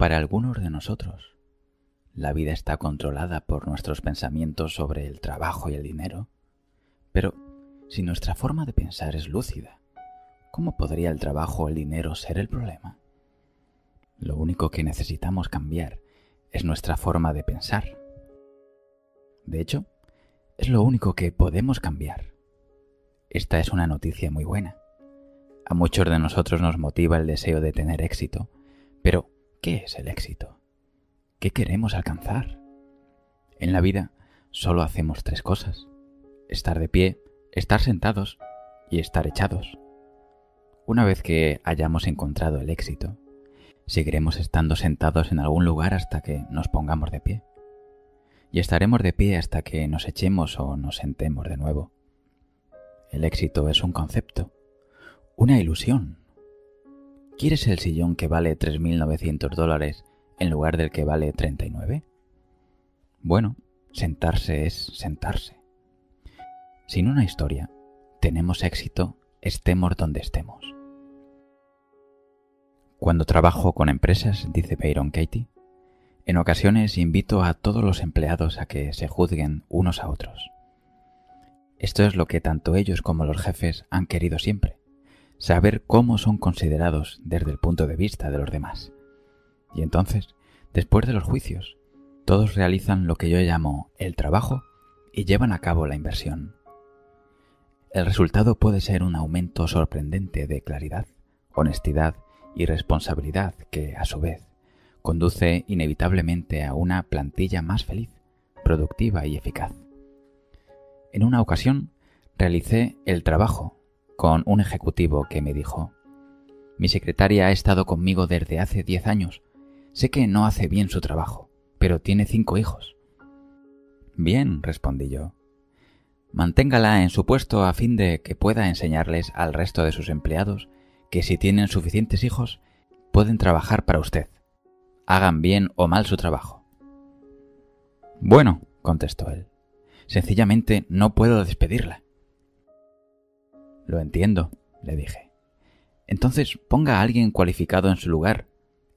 Para algunos de nosotros, la vida está controlada por nuestros pensamientos sobre el trabajo y el dinero, pero si nuestra forma de pensar es lúcida, ¿cómo podría el trabajo o el dinero ser el problema? Lo único que necesitamos cambiar es nuestra forma de pensar. De hecho, es lo único que podemos cambiar. Esta es una noticia muy buena. A muchos de nosotros nos motiva el deseo de tener éxito, pero ¿qué es el éxito? ¿Qué queremos alcanzar? En la vida solo hacemos tres cosas. Estar de pie, estar sentados y estar echados. Una vez que hayamos encontrado el éxito, seguiremos estando sentados en algún lugar hasta que nos pongamos de pie. Y estaremos de pie hasta que nos echemos o nos sentemos de nuevo. El éxito es un concepto, una ilusión. ¿Quieres el sillón que vale 3.900 dólares en lugar del que vale 39? Bueno, sentarse es sentarse. Sin una historia, tenemos éxito estemos donde estemos. Cuando trabajo con empresas, dice Byron Katie, en ocasiones invito a todos los empleados a que se juzguen unos a otros. Esto es lo que tanto ellos como los jefes han querido siempre, saber cómo son considerados desde el punto de vista de los demás. Y entonces, después de los juicios, todos realizan lo que yo llamo el trabajo y llevan a cabo la inversión. El resultado puede ser un aumento sorprendente de claridad, honestidad y responsabilidad que, a su vez, conduce inevitablemente a una plantilla más feliz, productiva y eficaz. En una ocasión realicé el trabajo con un ejecutivo que me dijo, mi secretaria ha estado conmigo desde hace diez años. Sé que no hace bien su trabajo, pero tiene cinco hijos. Bien, respondí yo. Manténgala en su puesto a fin de que pueda enseñarles al resto de sus empleados que si tienen suficientes hijos, pueden trabajar para usted, hagan bien o mal su trabajo. Bueno, contestó él, sencillamente no puedo despedirla. Lo entiendo, le dije. Entonces ponga a alguien cualificado en su lugar,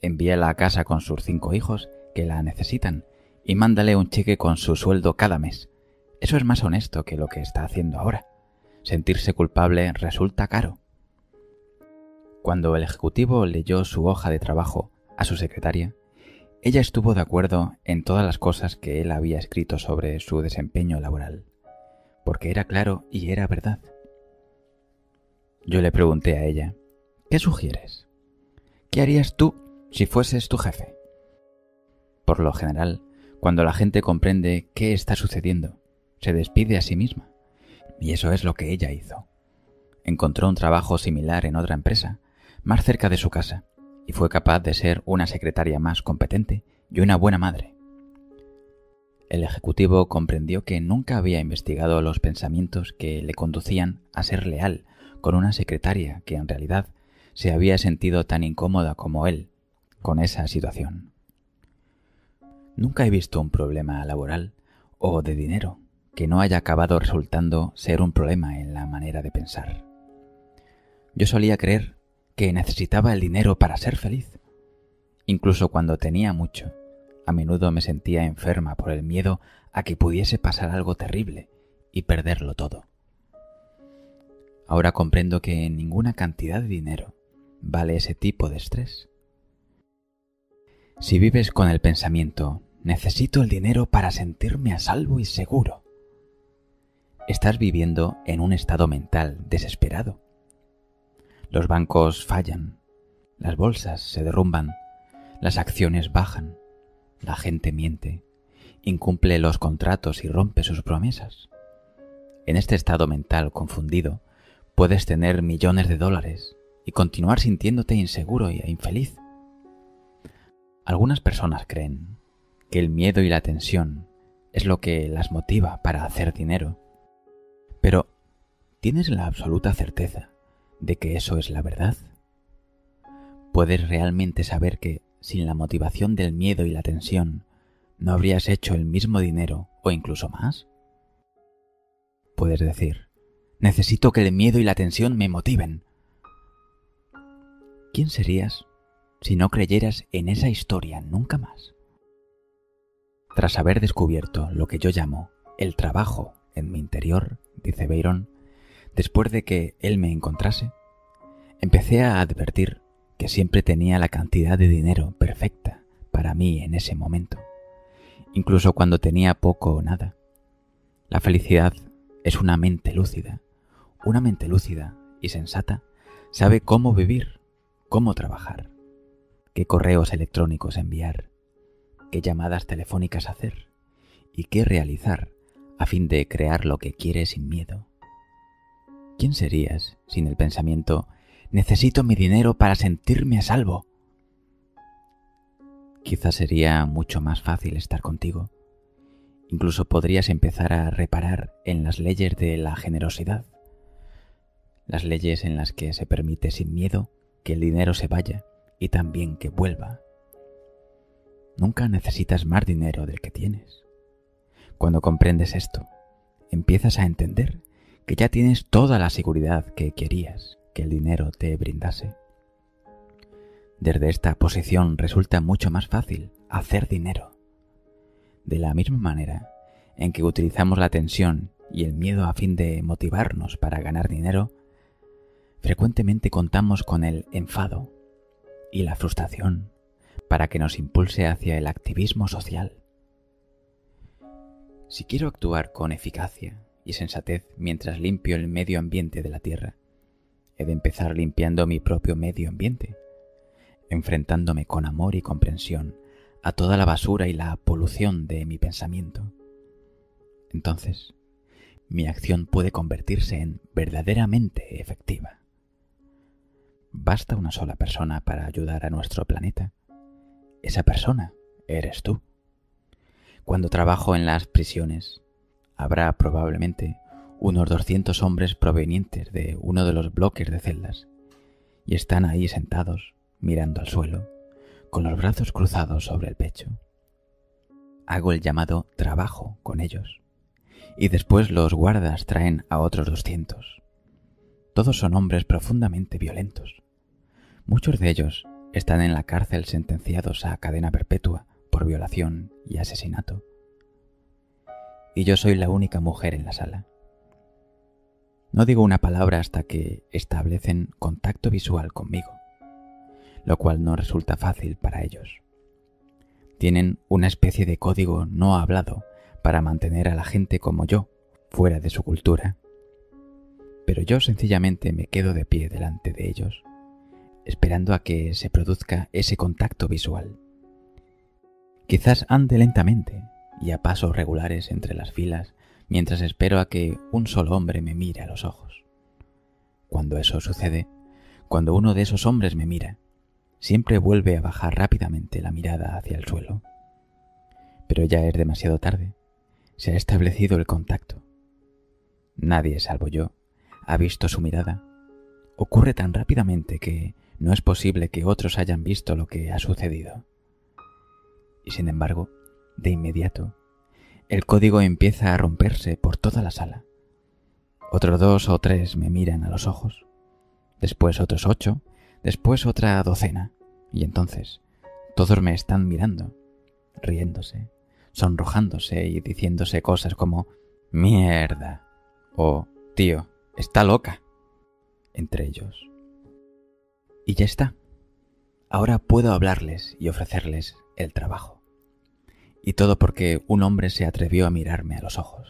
envíela a casa con sus cinco hijos que la necesitan y mándale un cheque con su sueldo cada mes. Eso es más honesto que lo que está haciendo ahora. Sentirse culpable resulta caro. Cuando el ejecutivo leyó su hoja de trabajo a su secretaria, ella estuvo de acuerdo en todas las cosas que él había escrito sobre su desempeño laboral, porque era claro y era verdad. Yo le pregunté a ella, ¿qué sugieres? ¿Qué harías tú si fueses tu jefe? Por lo general, cuando la gente comprende qué está sucediendo, se despide a sí misma. Y eso es lo que ella hizo. Encontró un trabajo similar en otra empresa, más cerca de su casa, y fue capaz de ser una secretaria más competente y una buena madre. El ejecutivo comprendió que nunca había investigado los pensamientos que le conducían a ser leal con una secretaria que en realidad se había sentido tan incómoda como él con esa situación. Nunca he visto un problema laboral o de dinero que no haya acabado resultando ser un problema en la manera de pensar. Yo solía creer que necesitaba el dinero para ser feliz. Incluso cuando tenía mucho, a menudo me sentía enferma por el miedo a que pudiese pasar algo terrible y perderlo todo. Ahora comprendo que ninguna cantidad de dinero vale ese tipo de estrés. Si vives con el pensamiento, necesito el dinero para sentirme a salvo y seguro, estás viviendo en un estado mental desesperado los bancos fallan, las bolsas se derrumban, las acciones bajan, la gente miente, incumple los contratos y rompe sus promesas. En este estado mental confundido, puedes tener millones de dólares y continuar sintiéndote inseguro e infeliz. Algunas personas creen que el miedo y la tensión es lo que las motiva para hacer dinero. Pero, ¿tienes la absoluta certeza de que eso es la verdad? ¿Puedes realmente saber que, sin la motivación del miedo y la tensión, no habrías hecho el mismo dinero o incluso más? Puedes decir, necesito que el miedo y la tensión me motiven. ¿Quién serías si no creyeras en esa historia nunca más. Tras haber descubierto lo que yo llamo el trabajo en mi interior, dice Byron, después de que él me encontrase, empecé a advertir que siempre tenía la cantidad de dinero perfecta para mí en ese momento, incluso cuando tenía poco o nada. La felicidad es una mente lúcida. Una mente lúcida y sensata sabe cómo vivir, cómo trabajar, qué correos electrónicos enviar, qué llamadas telefónicas hacer y qué realizar a fin de crear lo que quiere sin miedo. ¿Quién serías sin el pensamiento necesito mi dinero para sentirme a salvo? Quizás sería mucho más fácil estar contigo. Incluso podrías empezar a reparar en las leyes de la generosidad, las leyes en las que se permite sin miedo que el dinero se vaya y también que vuelva. Nunca necesitas más dinero del que tienes. Cuando comprendes esto, empiezas a entender que ya tienes toda la seguridad que querías que el dinero te brindase. Desde esta posición resulta mucho más fácil hacer dinero. De la misma manera en que utilizamos la tensión y el miedo a fin de motivarnos para ganar dinero, frecuentemente contamos con el enfado y la frustración para que nos impulse hacia el activismo social. Si quiero actuar con eficacia y sensatez mientras limpio el medio ambiente de la Tierra, he de empezar limpiando mi propio medio ambiente, enfrentándome con amor y comprensión a toda la basura y la polución de mi pensamiento. Entonces, mi acción puede convertirse en verdaderamente efectiva. Basta una sola persona para ayudar a nuestro planeta. Esa persona eres tú. Cuando trabajo en las prisiones, habrá probablemente unos 200 hombres provenientes de uno de los bloques de celdas, y están ahí sentados, mirando al suelo, con los brazos cruzados sobre el pecho. Hago el llamado trabajo con ellos, y después los guardas traen a otros 200. Todos son hombres profundamente violentos. Muchos de ellos están en la cárcel sentenciados a cadena perpetua por violación y asesinato. Y yo soy la única mujer en la sala. No digo una palabra hasta que establecen contacto visual conmigo, lo cual no resulta fácil para ellos. Tienen una especie de código no hablado para mantener a la gente como yo fuera de su cultura. Pero yo sencillamente me quedo de pie delante de ellos, esperando a que se produzca ese contacto visual. Quizás ande lentamente y a pasos regulares entre las filas mientras espero a que un solo hombre me mire a los ojos. Cuando eso sucede, cuando uno de esos hombres me mira, siempre vuelve a bajar rápidamente la mirada hacia el suelo. Pero ya es demasiado tarde. Se ha establecido el contacto. Nadie, salvo yo, ha visto su mirada. Ocurre tan rápidamente que no es posible que otros hayan visto lo que ha sucedido. Y sin embargo, de inmediato, el código empieza a romperse por toda la sala. Otros dos o tres me miran a los ojos, después otros ocho, después otra docena, y entonces todos me están mirando, riéndose, sonrojándose y diciéndose cosas como mierda o tío, está loca, entre ellos. Y ya está. Ahora puedo hablarles y ofrecerles el trabajo. Y todo porque un hombre se atrevió a mirarme a los ojos.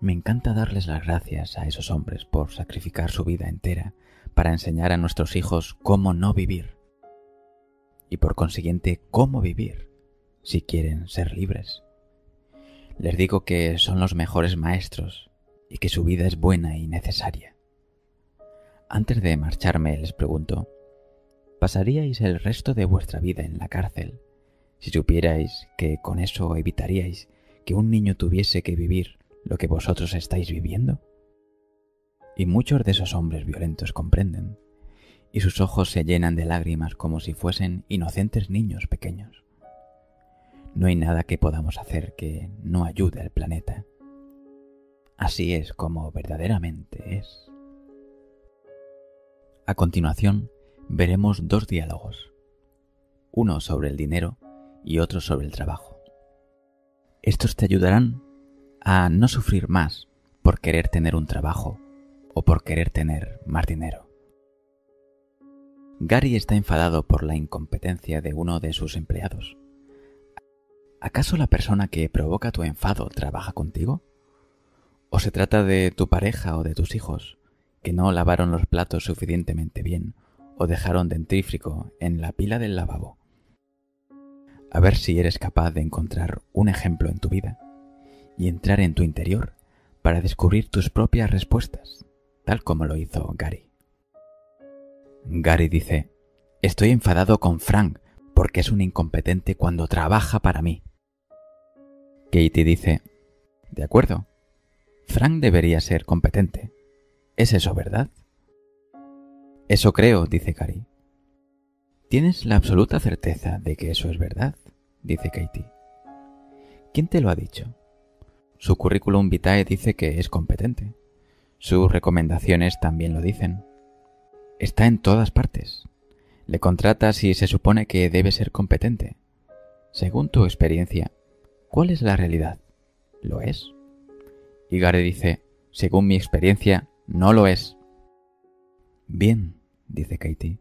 Me encanta darles las gracias a esos hombres por sacrificar su vida entera para enseñar a nuestros hijos cómo no vivir. Y por consiguiente, cómo vivir si quieren ser libres. Les digo que son los mejores maestros y que su vida es buena y necesaria. Antes de marcharme les pregunto, ¿pasaríais el resto de vuestra vida en la cárcel si supierais que con eso evitaríais que un niño tuviese que vivir lo que vosotros estáis viviendo? Y muchos de esos hombres violentos comprenden, y sus ojos se llenan de lágrimas como si fuesen inocentes niños pequeños. No hay nada que podamos hacer que no ayude al planeta. Así es como verdaderamente es. A continuación, veremos dos diálogos, uno sobre el dinero y otro sobre el trabajo. Estos te ayudarán a no sufrir más por querer tener un trabajo o por querer tener más dinero. Gary está enfadado por la incompetencia de uno de sus empleados. ¿Acaso la persona que provoca tu enfado trabaja contigo? ¿O se trata de tu pareja o de tus hijos, que no lavaron los platos suficientemente bien o dejaron dentrífrico en la pila del lavabo? A ver si eres capaz de encontrar un ejemplo en tu vida y entrar en tu interior para descubrir tus propias respuestas, tal como lo hizo Gary. Gary dice, estoy enfadado con Frank porque es un incompetente cuando trabaja para mí. Katie dice, de acuerdo, Frank debería ser competente. ¿Es eso verdad? Eso creo, dice Gary. ¿Tienes la absoluta certeza de que eso es verdad? dice Katie. ¿Quién te lo ha dicho? Su currículum vitae dice que es competente. Sus recomendaciones también lo dicen. Está en todas partes. Le contratas y se supone que debe ser competente. Según tu experiencia, ¿cuál es la realidad? ¿Lo es? Y Gary dice, según mi experiencia, no lo es. Bien, dice Katie.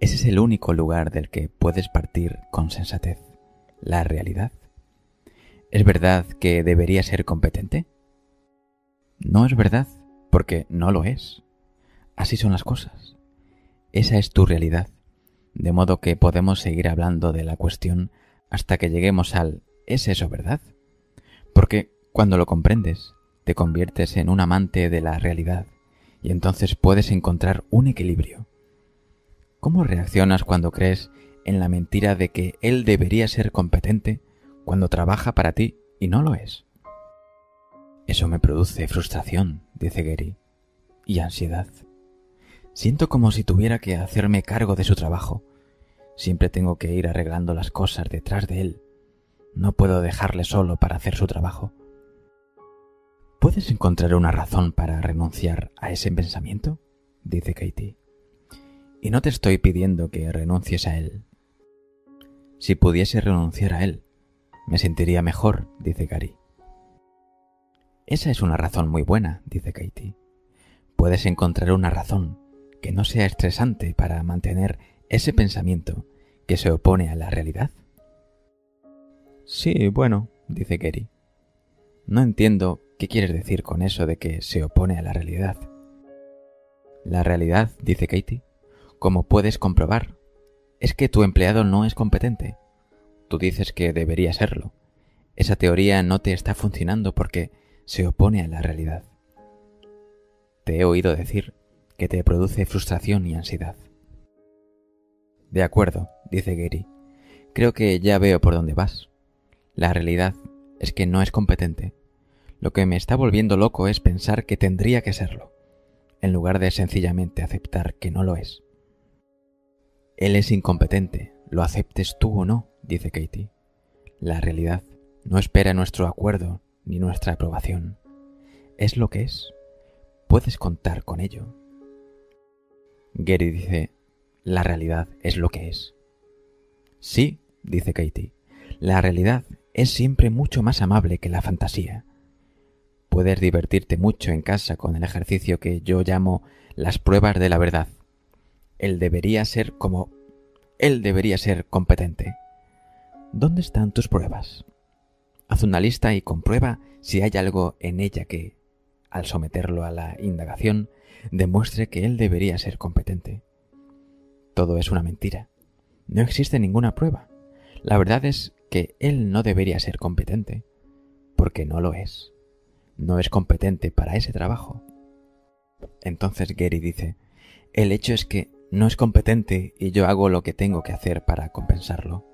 Ese es el único lugar del que puedes partir con sensatez, la realidad. ¿Es verdad que debería ser competente? No es verdad, porque no lo es. Así son las cosas. Esa es tu realidad, de modo que podemos seguir hablando de la cuestión hasta que lleguemos al ¿es eso verdad? Porque cuando lo comprendes, te conviertes en un amante de la realidad y entonces puedes encontrar un equilibrio. ¿Cómo reaccionas cuando crees en la mentira de que él debería ser competente cuando trabaja para ti y no lo es? Eso me produce frustración, dice Gary, y ansiedad. Siento como si tuviera que hacerme cargo de su trabajo. Siempre tengo que ir arreglando las cosas detrás de él. No puedo dejarle solo para hacer su trabajo. ¿Puedes encontrar una razón para renunciar a ese pensamiento? dice Katie. Y no te estoy pidiendo que renuncies a él. Si pudiese renunciar a él, me sentiría mejor, dice Gary. Esa es una razón muy buena, dice Katie. Puedes encontrar una razón que no sea estresante para mantener ese pensamiento que se opone a la realidad. Sí, bueno, dice Gary. No entiendo ¿Qué quieres decir con eso de que se opone a la realidad? La realidad, dice Katie, como puedes comprobar, es que tu empleado no es competente. Tú dices que debería serlo. Esa teoría no te está funcionando porque se opone a la realidad. Te he oído decir que te produce frustración y ansiedad. De acuerdo, dice Gary. Creo que ya veo por dónde vas. La realidad es que no es competente lo que me está volviendo loco es pensar que tendría que serlo, en lugar de sencillamente aceptar que no lo es. Él es incompetente, lo aceptes tú o no, dice Katie. La realidad no espera nuestro acuerdo ni nuestra aprobación. Es lo que es. Puedes contar con ello. Gary dice, la realidad es lo que es. Sí, dice Katie, la realidad es siempre mucho más amable que la fantasía. Puedes divertirte mucho en casa con el ejercicio que yo llamo las pruebas de la verdad. Él debería ser como... Él debería ser competente. ¿Dónde están tus pruebas? Haz una lista y comprueba si hay algo en ella que, al someterlo a la indagación, demuestre que él debería ser competente. Todo es una mentira. No existe ninguna prueba. La verdad es que él no debería ser competente, porque no lo es no es competente para ese trabajo. Entonces Gary dice, el hecho es que no es competente y yo hago lo que tengo que hacer para compensarlo.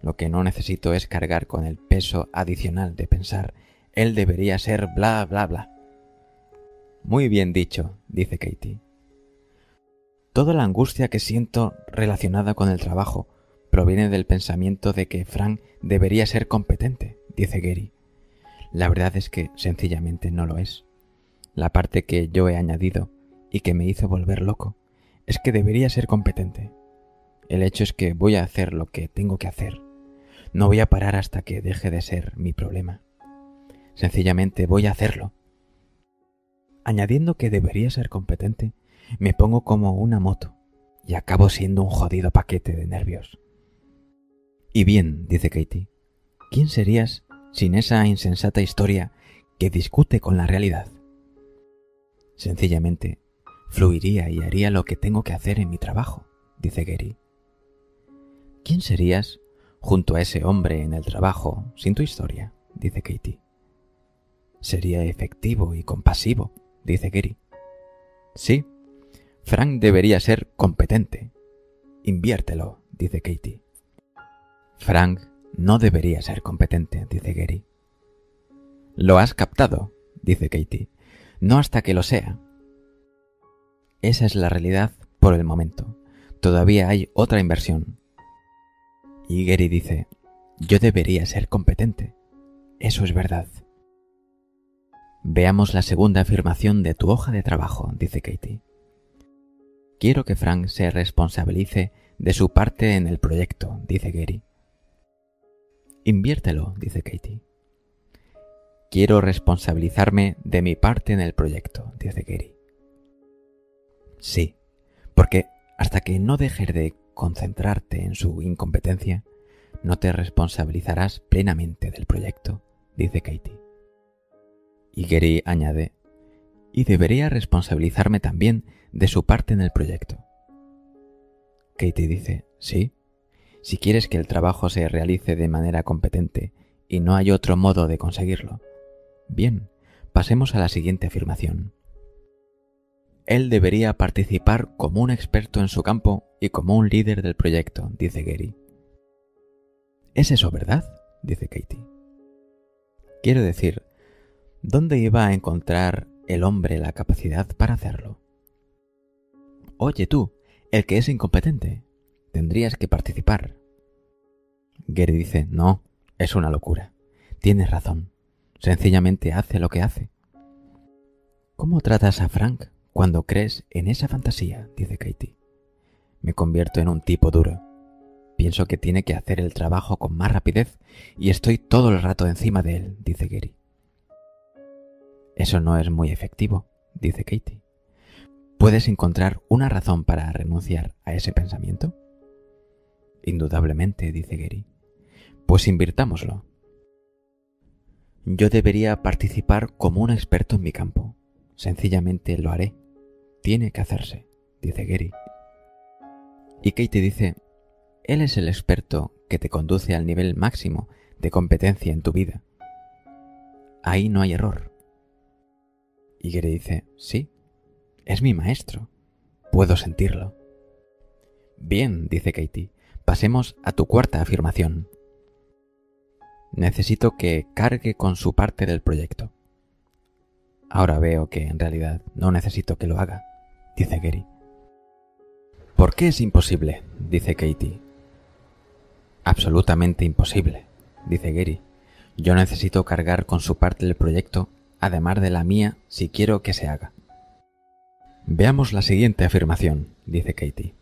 Lo que no necesito es cargar con el peso adicional de pensar, él debería ser bla bla bla. Muy bien dicho, dice Katie. Toda la angustia que siento relacionada con el trabajo proviene del pensamiento de que Frank debería ser competente, dice Gary. La verdad es que sencillamente no lo es. La parte que yo he añadido y que me hizo volver loco es que debería ser competente. El hecho es que voy a hacer lo que tengo que hacer. No voy a parar hasta que deje de ser mi problema. Sencillamente voy a hacerlo. Añadiendo que debería ser competente, me pongo como una moto y acabo siendo un jodido paquete de nervios. Y bien, dice Katie, ¿quién serías sin esa insensata historia que discute con la realidad? Sencillamente, fluiría y haría lo que tengo que hacer en mi trabajo, dice Gary. ¿Quién serías junto a ese hombre en el trabajo sin tu historia? dice Katie. Sería efectivo y compasivo, dice Gary. Sí, Frank debería ser competente. Inviértelo, dice Katie. Frank no debería ser competente, dice Gary. Lo has captado, dice Katie. No hasta que lo sea. Esa es la realidad por el momento. Todavía hay otra inversión. Y Gary dice, yo debería ser competente. Eso es verdad. Veamos la segunda afirmación de tu hoja de trabajo, dice Katie. Quiero que Frank se responsabilice de su parte en el proyecto, dice Gary. Inviértelo, dice Katie. Quiero responsabilizarme de mi parte en el proyecto, dice Gary. Sí, porque hasta que no dejes de concentrarte en su incompetencia, no te responsabilizarás plenamente del proyecto, dice Katie. Y Gary añade, y debería responsabilizarme también de su parte en el proyecto. Katie dice, sí, si quieres que el trabajo se realice de manera competente y no hay otro modo de conseguirlo. Bien, pasemos a la siguiente afirmación. Él debería participar como un experto en su campo y como un líder del proyecto, dice Gary. ¿Es eso verdad? dice Katie. Quiero decir, ¿dónde iba a encontrar el hombre la capacidad para hacerlo? Oye tú, el que es incompetente, tendrías que participar. Gary dice, no, es una locura. Tienes razón. Sencillamente hace lo que hace. ¿Cómo tratas a Frank cuando crees en esa fantasía? dice Katie. Me convierto en un tipo duro. Pienso que tiene que hacer el trabajo con más rapidez y estoy todo el rato encima de él, dice Gary. Eso no es muy efectivo, dice Katie. ¿Puedes encontrar una razón para renunciar a ese pensamiento? Indudablemente, dice Gary. Pues invirtámoslo. Yo debería participar como un experto en mi campo. Sencillamente lo haré. Tiene que hacerse, dice Gary. Y Katie dice, él es el experto que te conduce al nivel máximo de competencia en tu vida. Ahí no hay error. Y Gary dice, sí, es mi maestro. Puedo sentirlo. Bien, dice Katie. Pasemos a tu cuarta afirmación. Necesito que cargue con su parte del proyecto. Ahora veo que en realidad no necesito que lo haga, dice Gary. ¿Por qué es imposible? dice Katie. Absolutamente imposible, dice Gary. Yo necesito cargar con su parte del proyecto, además de la mía, si quiero que se haga. Veamos la siguiente afirmación, dice Katie.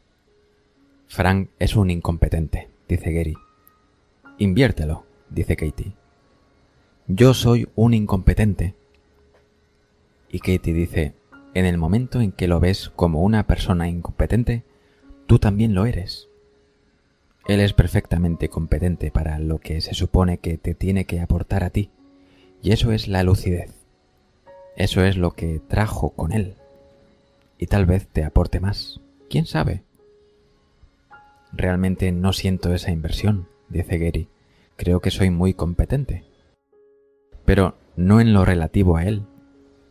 Frank es un incompetente, dice Gary. Inviértelo, dice Katie. Yo soy un incompetente. Y Katie dice, en el momento en que lo ves como una persona incompetente, tú también lo eres. Él es perfectamente competente para lo que se supone que te tiene que aportar a ti, y eso es la lucidez. Eso es lo que trajo con él y tal vez te aporte más. ¿Quién sabe? Realmente no siento esa inversión, dice Gary. Creo que soy muy competente. Pero no en lo relativo a él.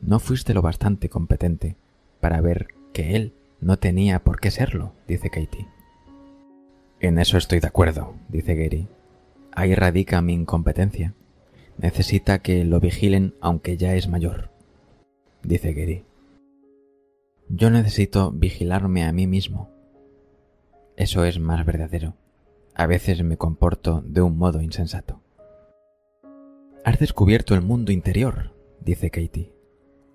No fuiste lo bastante competente para ver que él no tenía por qué serlo, dice Katie. En eso estoy de acuerdo, dice Gary. Ahí radica mi incompetencia. Necesita que lo vigilen aunque ya es mayor, dice Gary. Yo necesito vigilarme a mí mismo. Eso es más verdadero. A veces me comporto de un modo insensato. Has descubierto el mundo interior, dice Katie.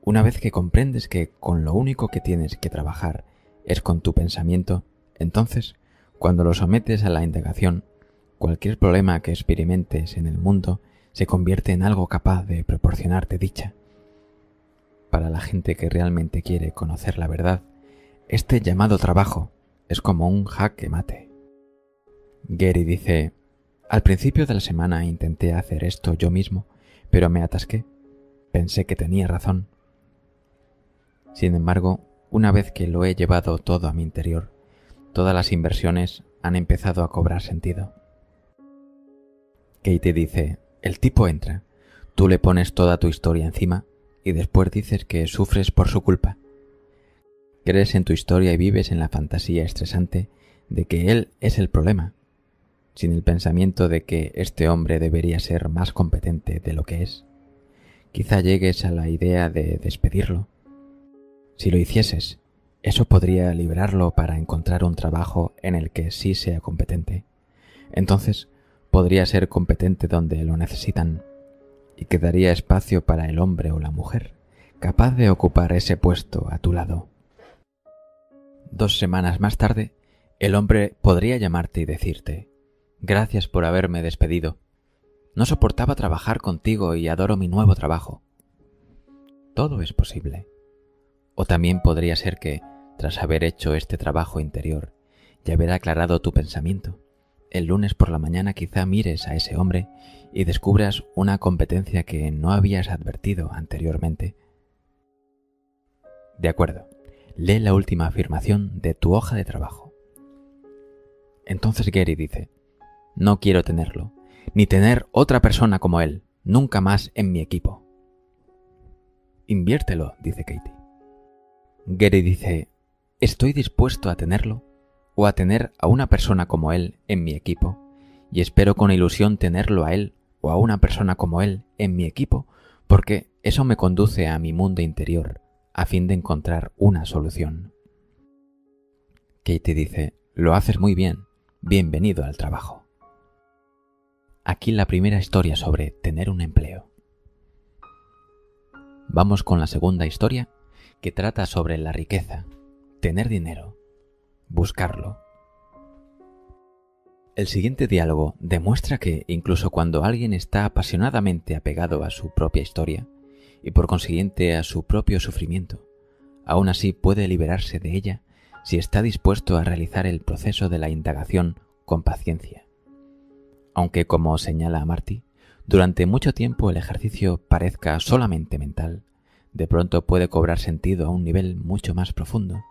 Una vez que comprendes que con lo único que tienes que trabajar es con tu pensamiento, entonces, cuando lo sometes a la indagación, cualquier problema que experimentes en el mundo se convierte en algo capaz de proporcionarte dicha. Para la gente que realmente quiere conocer la verdad, este llamado trabajo es como un jaque mate. Gary dice, al principio de la semana intenté hacer esto yo mismo, pero me atasqué. Pensé que tenía razón. Sin embargo, una vez que lo he llevado todo a mi interior, todas las inversiones han empezado a cobrar sentido. Kate dice, el tipo entra, tú le pones toda tu historia encima y después dices que sufres por su culpa. Crees en tu historia y vives en la fantasía estresante de que él es el problema, sin el pensamiento de que este hombre debería ser más competente de lo que es. Quizá llegues a la idea de despedirlo. Si lo hicieses, eso podría liberarlo para encontrar un trabajo en el que sí sea competente. Entonces, podría ser competente donde lo necesitan y quedaría espacio para el hombre o la mujer capaz de ocupar ese puesto a tu lado. Dos semanas más tarde, el hombre podría llamarte y decirte, Gracias por haberme despedido. No soportaba trabajar contigo y adoro mi nuevo trabajo. Todo es posible. O también podría ser que, tras haber hecho este trabajo interior y haber aclarado tu pensamiento, el lunes por la mañana quizá mires a ese hombre y descubras una competencia que no habías advertido anteriormente. De acuerdo, lee la última afirmación de tu hoja de trabajo. Entonces Gary dice, no quiero tenerlo, ni tener otra persona como él, nunca más en mi equipo. Inviértelo, dice Katie. Gary dice, estoy dispuesto a tenerlo o a tener a una persona como él en mi equipo, y espero con ilusión tenerlo a él o a una persona como él en mi equipo, porque eso me conduce a mi mundo interior, a fin de encontrar una solución. Katie dice, lo haces muy bien, bienvenido al trabajo. Aquí la primera historia sobre tener un empleo. Vamos con la segunda historia, que trata sobre la riqueza, tener dinero buscarlo. El siguiente diálogo demuestra que incluso cuando alguien está apasionadamente apegado a su propia historia y por consiguiente a su propio sufrimiento, aún así puede liberarse de ella si está dispuesto a realizar el proceso de la indagación con paciencia. Aunque, como señala Marty, durante mucho tiempo el ejercicio parezca solamente mental, de pronto puede cobrar sentido a un nivel mucho más profundo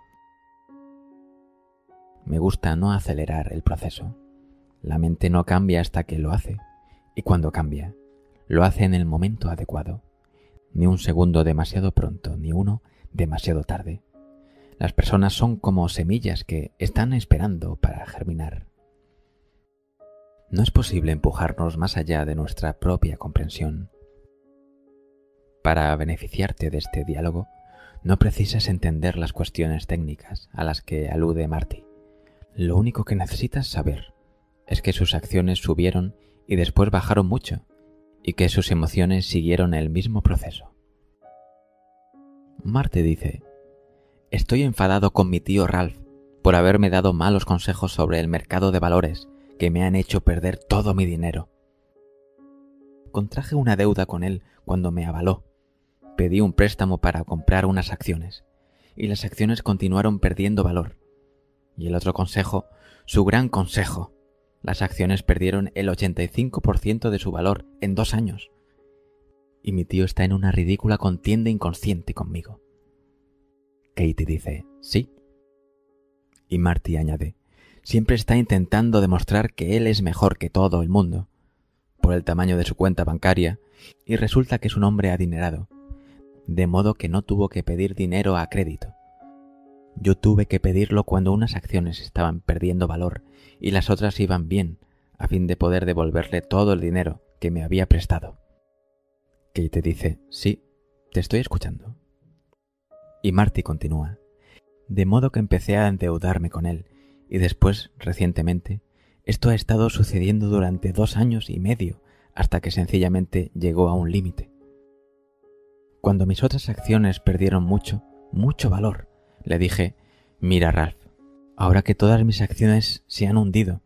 me gusta no acelerar el proceso. La mente no cambia hasta que lo hace, y cuando cambia, lo hace en el momento adecuado. Ni un segundo demasiado pronto, ni uno demasiado tarde. Las personas son como semillas que están esperando para germinar. No es posible empujarnos más allá de nuestra propia comprensión. Para beneficiarte de este diálogo, no precisas entender las cuestiones técnicas a las que alude Marty. Lo único que necesitas saber es que sus acciones subieron y después bajaron mucho, y que sus emociones siguieron el mismo proceso. Marte dice, Estoy enfadado con mi tío Ralph por haberme dado malos consejos sobre el mercado de valores que me han hecho perder todo mi dinero. Contraje una deuda con él cuando me avaló. Pedí un préstamo para comprar unas acciones, y las acciones continuaron perdiendo valor y el otro consejo, su gran consejo. Las acciones perdieron el 85% de su valor en dos años. Y mi tío está en una ridícula contienda inconsciente conmigo. Katie dice, sí. Y Marty añade, siempre está intentando demostrar que él es mejor que todo el mundo, por el tamaño de su cuenta bancaria, y resulta que es un hombre adinerado, de modo que no tuvo que pedir dinero a crédito. Yo tuve que pedirlo cuando unas acciones estaban perdiendo valor y las otras iban bien, a fin de poder devolverle todo el dinero que me había prestado. Kate dice, sí, te estoy escuchando. Y Marty continúa, de modo que empecé a endeudarme con él, y después, recientemente, esto ha estado sucediendo durante dos años y medio, hasta que sencillamente llegó a un límite. Cuando mis otras acciones perdieron mucho, mucho valor, le dije, Mira, Ralph, ahora que todas mis acciones se han hundido,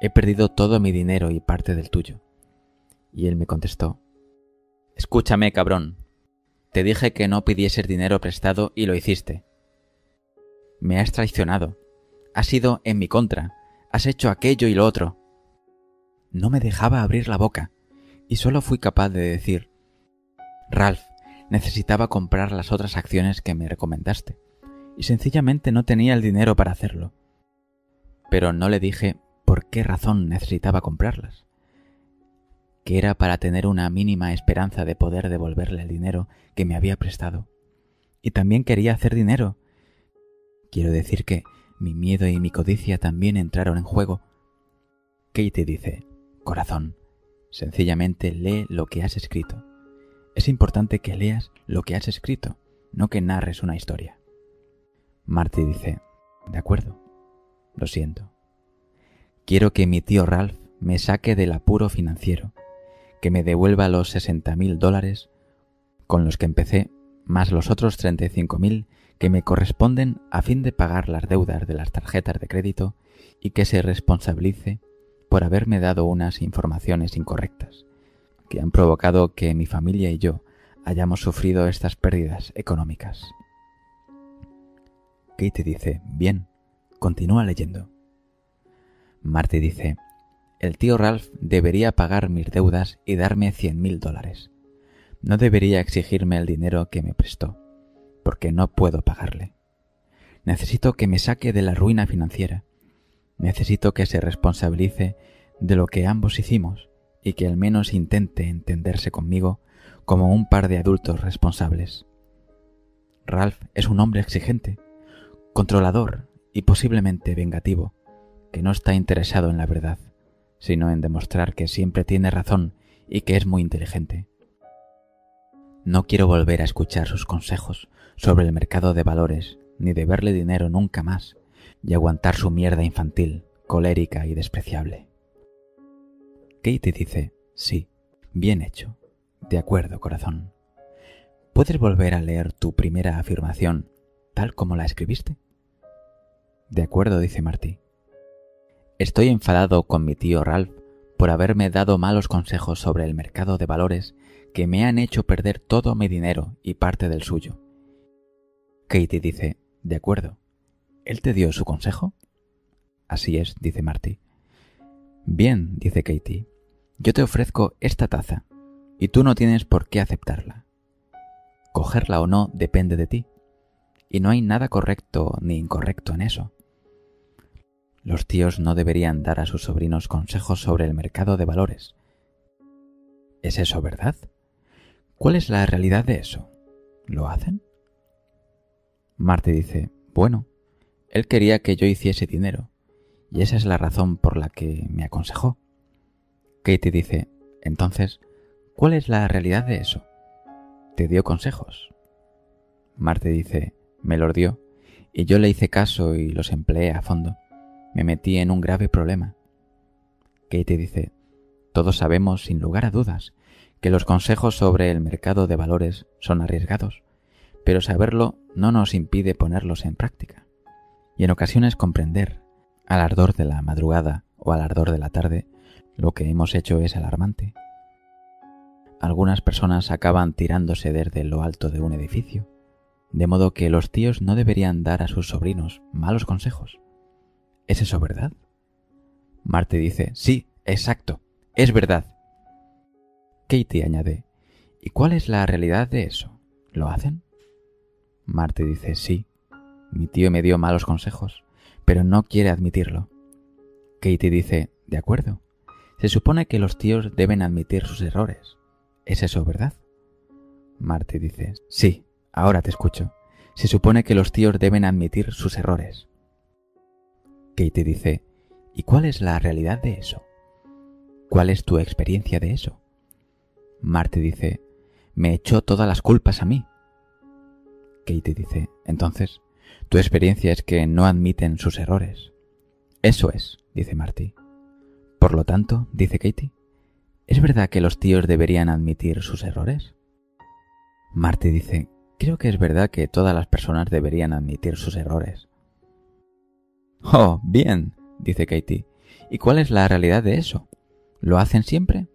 he perdido todo mi dinero y parte del tuyo. Y él me contestó, Escúchame, cabrón. Te dije que no pidieses dinero prestado y lo hiciste. Me has traicionado. Has ido en mi contra. Has hecho aquello y lo otro. No me dejaba abrir la boca, y solo fui capaz de decir, Ralph, necesitaba comprar las otras acciones que me recomendaste, y sencillamente no tenía el dinero para hacerlo. Pero no le dije por qué razón necesitaba comprarlas que era para tener una mínima esperanza de poder devolverle el dinero que me había prestado. Y también quería hacer dinero. Quiero decir que mi miedo y mi codicia también entraron en juego. Katie dice, corazón, sencillamente lee lo que has escrito. Es importante que leas lo que has escrito, no que narres una historia. Marty dice, de acuerdo, lo siento. Quiero que mi tío Ralph me saque del apuro financiero que me devuelva los 60 mil dólares con los que empecé, más los otros 35 mil que me corresponden a fin de pagar las deudas de las tarjetas de crédito y que se responsabilice por haberme dado unas informaciones incorrectas, que han provocado que mi familia y yo hayamos sufrido estas pérdidas económicas. Kate dice, bien, continúa leyendo. Marty dice, el tío Ralph debería pagar mis deudas y darme cien mil dólares. No debería exigirme el dinero que me prestó, porque no puedo pagarle. Necesito que me saque de la ruina financiera. Necesito que se responsabilice de lo que ambos hicimos y que al menos intente entenderse conmigo como un par de adultos responsables. Ralph es un hombre exigente, controlador y posiblemente vengativo, que no está interesado en la verdad sino en demostrar que siempre tiene razón y que es muy inteligente. No quiero volver a escuchar sus consejos sobre el mercado de valores, ni de verle dinero nunca más, y aguantar su mierda infantil, colérica y despreciable. Katie dice, sí, bien hecho. De acuerdo, corazón. ¿Puedes volver a leer tu primera afirmación como la escribiste? De acuerdo, dice Marty. Estoy enfadado con mi tío Ralph por haberme dado malos consejos sobre el mercado de valores que me han hecho perder todo mi dinero y parte del suyo. Katie dice, de acuerdo. ¿Él te dio su consejo? Así es, dice Marty. Bien, dice Katie, yo te ofrezco esta taza, y tú no tienes por qué aceptarla. Cogerla o no depende de ti, y no hay nada correcto ni incorrecto en eso. Los tíos no deberían dar a sus sobrinos consejos sobre el mercado de valores. ¿Es eso verdad? ¿Cuál es la realidad de eso? ¿Lo hacen? Marte dice, bueno, él quería que yo hiciese dinero, y esa es la razón por la que me aconsejó. Katie dice, entonces, ¿cuál es la realidad de eso? ¿Te dio consejos? Marte dice, me los dio, y yo le hice caso y los empleé a fondo me metí en un grave problema. Kate dice, todos sabemos, sin lugar a dudas, que los consejos sobre el mercado de valores son arriesgados, pero saberlo no nos impide ponerlos en práctica. Y en ocasiones comprender, al ardor de la madrugada o al ardor de la tarde, lo que hemos hecho es alarmante. Algunas personas acaban tirándose desde lo alto de un edificio, de modo que los tíos no deberían dar a sus sobrinos malos consejos ¿Es eso verdad? Marte dice, sí, exacto, es verdad. Katie añade, ¿y cuál es la realidad de eso? ¿Lo hacen? Marte dice, sí, mi tío me dio malos consejos, pero no quiere admitirlo. Katie dice, de acuerdo, se supone que los tíos deben admitir sus errores. ¿Es eso verdad? Marte dice, sí, ahora te escucho. Se supone que los tíos deben admitir sus errores. Kate dice, ¿y cuál es la realidad de eso? ¿Cuál es tu experiencia de eso? Marte dice, me echó todas las culpas a mí. Kate dice, entonces, tu experiencia es que no admiten sus errores. Eso es, dice Marty. Por lo tanto, dice Katie, ¿es verdad que los tíos deberían admitir sus errores? Marty dice, creo que es verdad que todas las personas deberían admitir sus errores. Oh, bien, dice Katie. ¿Y cuál es la realidad de eso? ¿Lo hacen siempre?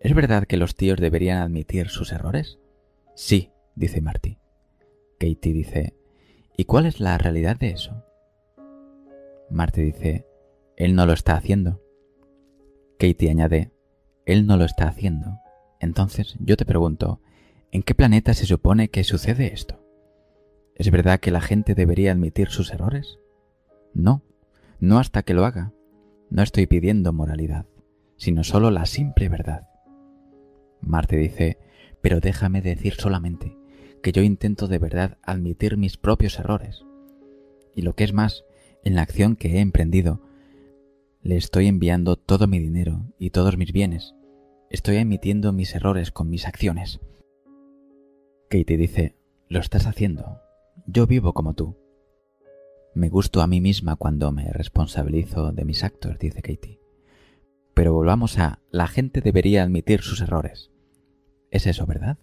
¿Es verdad que los tíos deberían admitir sus errores? Sí, dice Marty. Katie dice, ¿y cuál es la realidad de eso? Marty dice, él no lo está haciendo. Katie añade, él no lo está haciendo. Entonces yo te pregunto, ¿en qué planeta se supone que sucede esto? ¿Es verdad que la gente debería admitir sus errores? No, no hasta que lo haga. No estoy pidiendo moralidad, sino solo la simple verdad. Marte dice, pero déjame decir solamente que yo intento de verdad admitir mis propios errores. Y lo que es más, en la acción que he emprendido, le estoy enviando todo mi dinero y todos mis bienes. Estoy admitiendo mis errores con mis acciones. Katie dice, lo estás haciendo. Yo vivo como tú. Me gusto a mí misma cuando me responsabilizo de mis actos, dice Katie. Pero volvamos a la gente debería admitir sus errores. ¿Es eso verdad?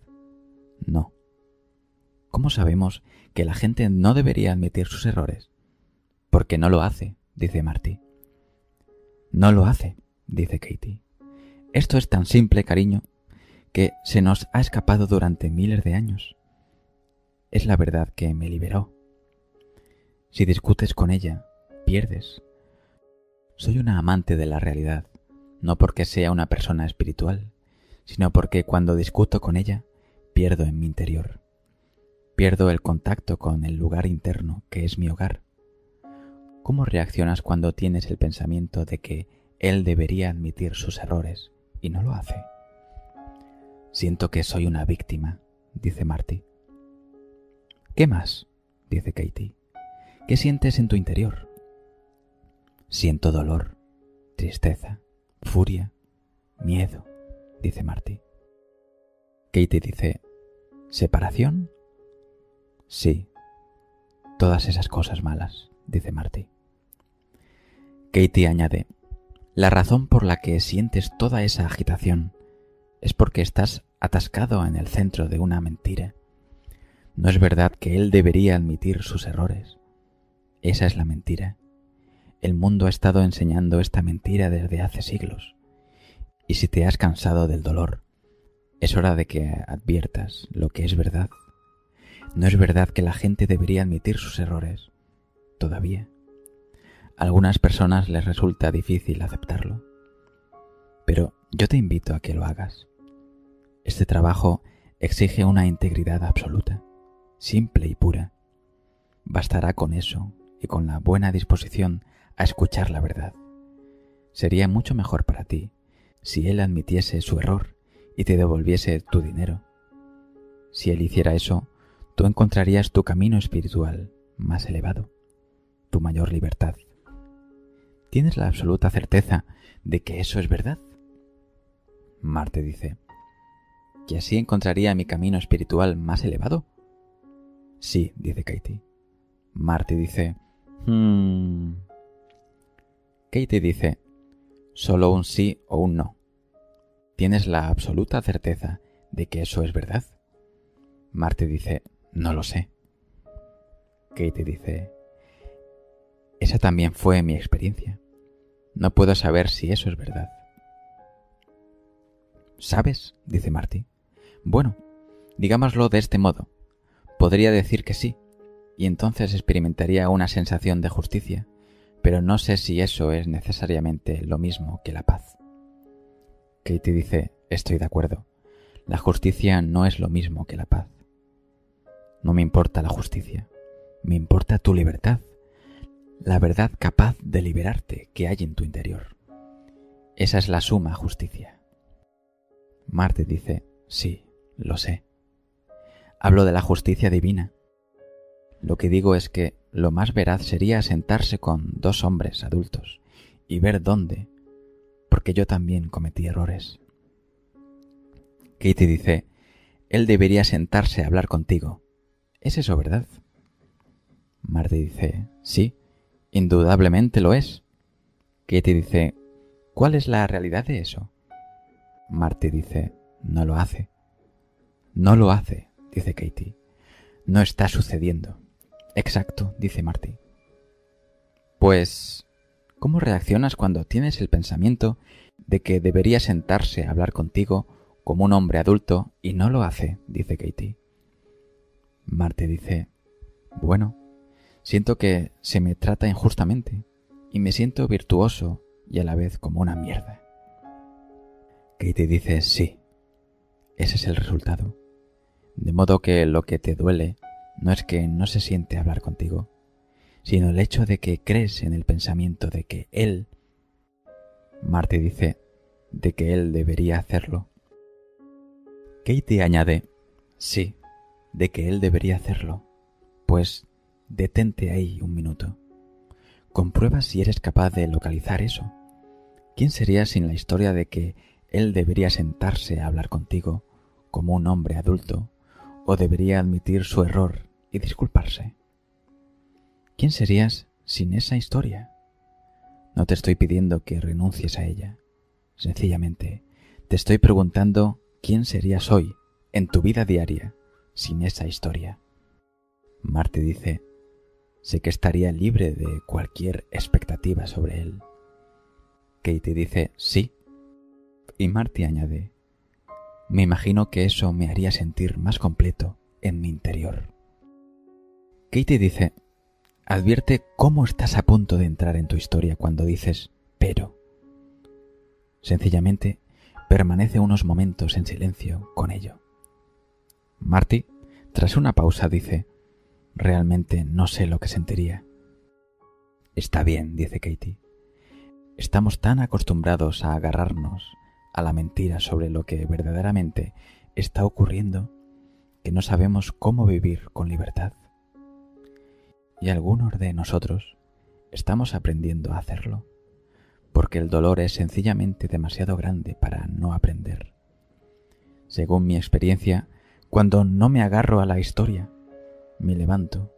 No. ¿Cómo sabemos que la gente no debería admitir sus errores? Porque no lo hace, dice Marty. No lo hace, dice Katie. Esto es tan simple, cariño, que se nos ha escapado durante miles de años. Es la verdad que me liberó. Si discutes con ella, pierdes. Soy una amante de la realidad, no porque sea una persona espiritual, sino porque cuando discuto con ella, pierdo en mi interior. Pierdo el contacto con el lugar interno que es mi hogar. ¿Cómo reaccionas cuando tienes el pensamiento de que él debería admitir sus errores y no lo hace? Siento que soy una víctima, dice Marty. ¿Qué más? dice Katie. ¿Qué sientes en tu interior? Siento dolor, tristeza, furia, miedo, dice Marty. Katie dice, ¿separación? Sí, todas esas cosas malas, dice Marty. Katie añade, la razón por la que sientes toda esa agitación es porque estás atascado en el centro de una mentira. No es verdad que él debería admitir sus errores. Esa es la mentira. El mundo ha estado enseñando esta mentira desde hace siglos. Y si te has cansado del dolor, es hora de que adviertas lo que es verdad. No es verdad que la gente debería admitir sus errores. Todavía. A algunas personas les resulta difícil aceptarlo. Pero yo te invito a que lo hagas. Este trabajo exige una integridad absoluta, simple y pura. Bastará con eso y con la buena disposición a escuchar la verdad. Sería mucho mejor para ti si él admitiese su error y te devolviese tu dinero. Si él hiciera eso, tú encontrarías tu camino espiritual más elevado, tu mayor libertad. ¿Tienes la absoluta certeza de que eso es verdad? Marte dice, ¿que así encontraría mi camino espiritual más elevado? Sí, dice Katie. Marte dice, Hmm. Katie dice, solo un sí o un no. ¿Tienes la absoluta certeza de que eso es verdad? Marte dice, no lo sé. Katie dice, esa también fue mi experiencia. No puedo saber si eso es verdad. ¿Sabes? dice Marty. Bueno, digámoslo de este modo. Podría decir que sí, y entonces experimentaría una sensación de justicia, pero no sé si eso es necesariamente lo mismo que la paz. Katie dice, estoy de acuerdo, la justicia no es lo mismo que la paz. No me importa la justicia, me importa tu libertad, la verdad capaz de liberarte que hay en tu interior. Esa es la suma justicia. Marte dice, sí, lo sé. Hablo de la justicia divina, lo que digo es que lo más veraz sería sentarse con dos hombres adultos y ver dónde, porque yo también cometí errores. Katie dice, él debería sentarse a hablar contigo. ¿Es eso verdad? Marty dice, sí, indudablemente lo es. Katie dice, ¿cuál es la realidad de eso? Marty dice, no lo hace. No lo hace, dice Katie. No está sucediendo. Exacto, dice Marty. Pues, ¿cómo reaccionas cuando tienes el pensamiento de que debería sentarse a hablar contigo como un hombre adulto y no lo hace? dice Katie. Marte dice, bueno, siento que se me trata injustamente y me siento virtuoso y a la vez como una mierda. Katie dice, sí, ese es el resultado. De modo que lo que te duele no es que no se siente hablar contigo, sino el hecho de que crees en el pensamiento de que él, Marte dice, de que él debería hacerlo. Katie añade, sí, de que él debería hacerlo. Pues detente ahí un minuto. Comprueba si eres capaz de localizar eso. ¿Quién sería sin la historia de que él debería sentarse a hablar contigo como un hombre adulto o debería admitir su error y disculparse? ¿Quién serías sin esa historia? No te estoy pidiendo que renuncies a ella. Sencillamente, te estoy preguntando quién serías hoy, en tu vida diaria, sin esa historia. Marte dice, sé que estaría libre de cualquier expectativa sobre él. Katie dice, sí. Y Marte añade, me imagino que eso me haría sentir más completo en mi interior. Katie dice, Advierte cómo estás a punto de entrar en tu historia cuando dices pero. Sencillamente, permanece unos momentos en silencio con ello. Marty, tras una pausa, dice, realmente no sé lo que sentiría. Está bien, dice Katie. Estamos tan acostumbrados a agarrarnos a la mentira sobre lo que verdaderamente está ocurriendo que no sabemos cómo vivir con libertad y algunos de nosotros estamos aprendiendo a hacerlo, porque el dolor es sencillamente demasiado grande para no aprender. Según mi experiencia, cuando no me agarro a la historia, me levanto,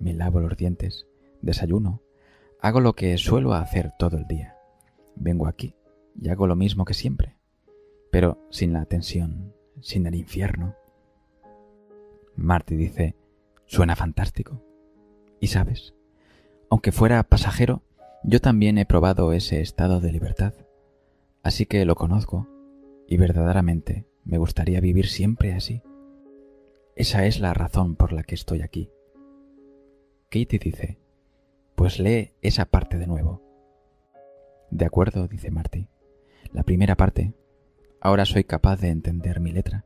me lavo los dientes, desayuno, hago lo que suelo hacer todo el día. Vengo aquí y hago lo mismo que siempre, pero sin la tensión, sin el infierno. Marty dice, suena fantástico. Y sabes, aunque fuera pasajero, yo también he probado ese estado de libertad. Así que lo conozco y verdaderamente me gustaría vivir siempre así. Esa es la razón por la que estoy aquí. Katie dice, pues lee esa parte de nuevo. De acuerdo, dice Marty. La primera parte. Ahora soy capaz de entender mi letra.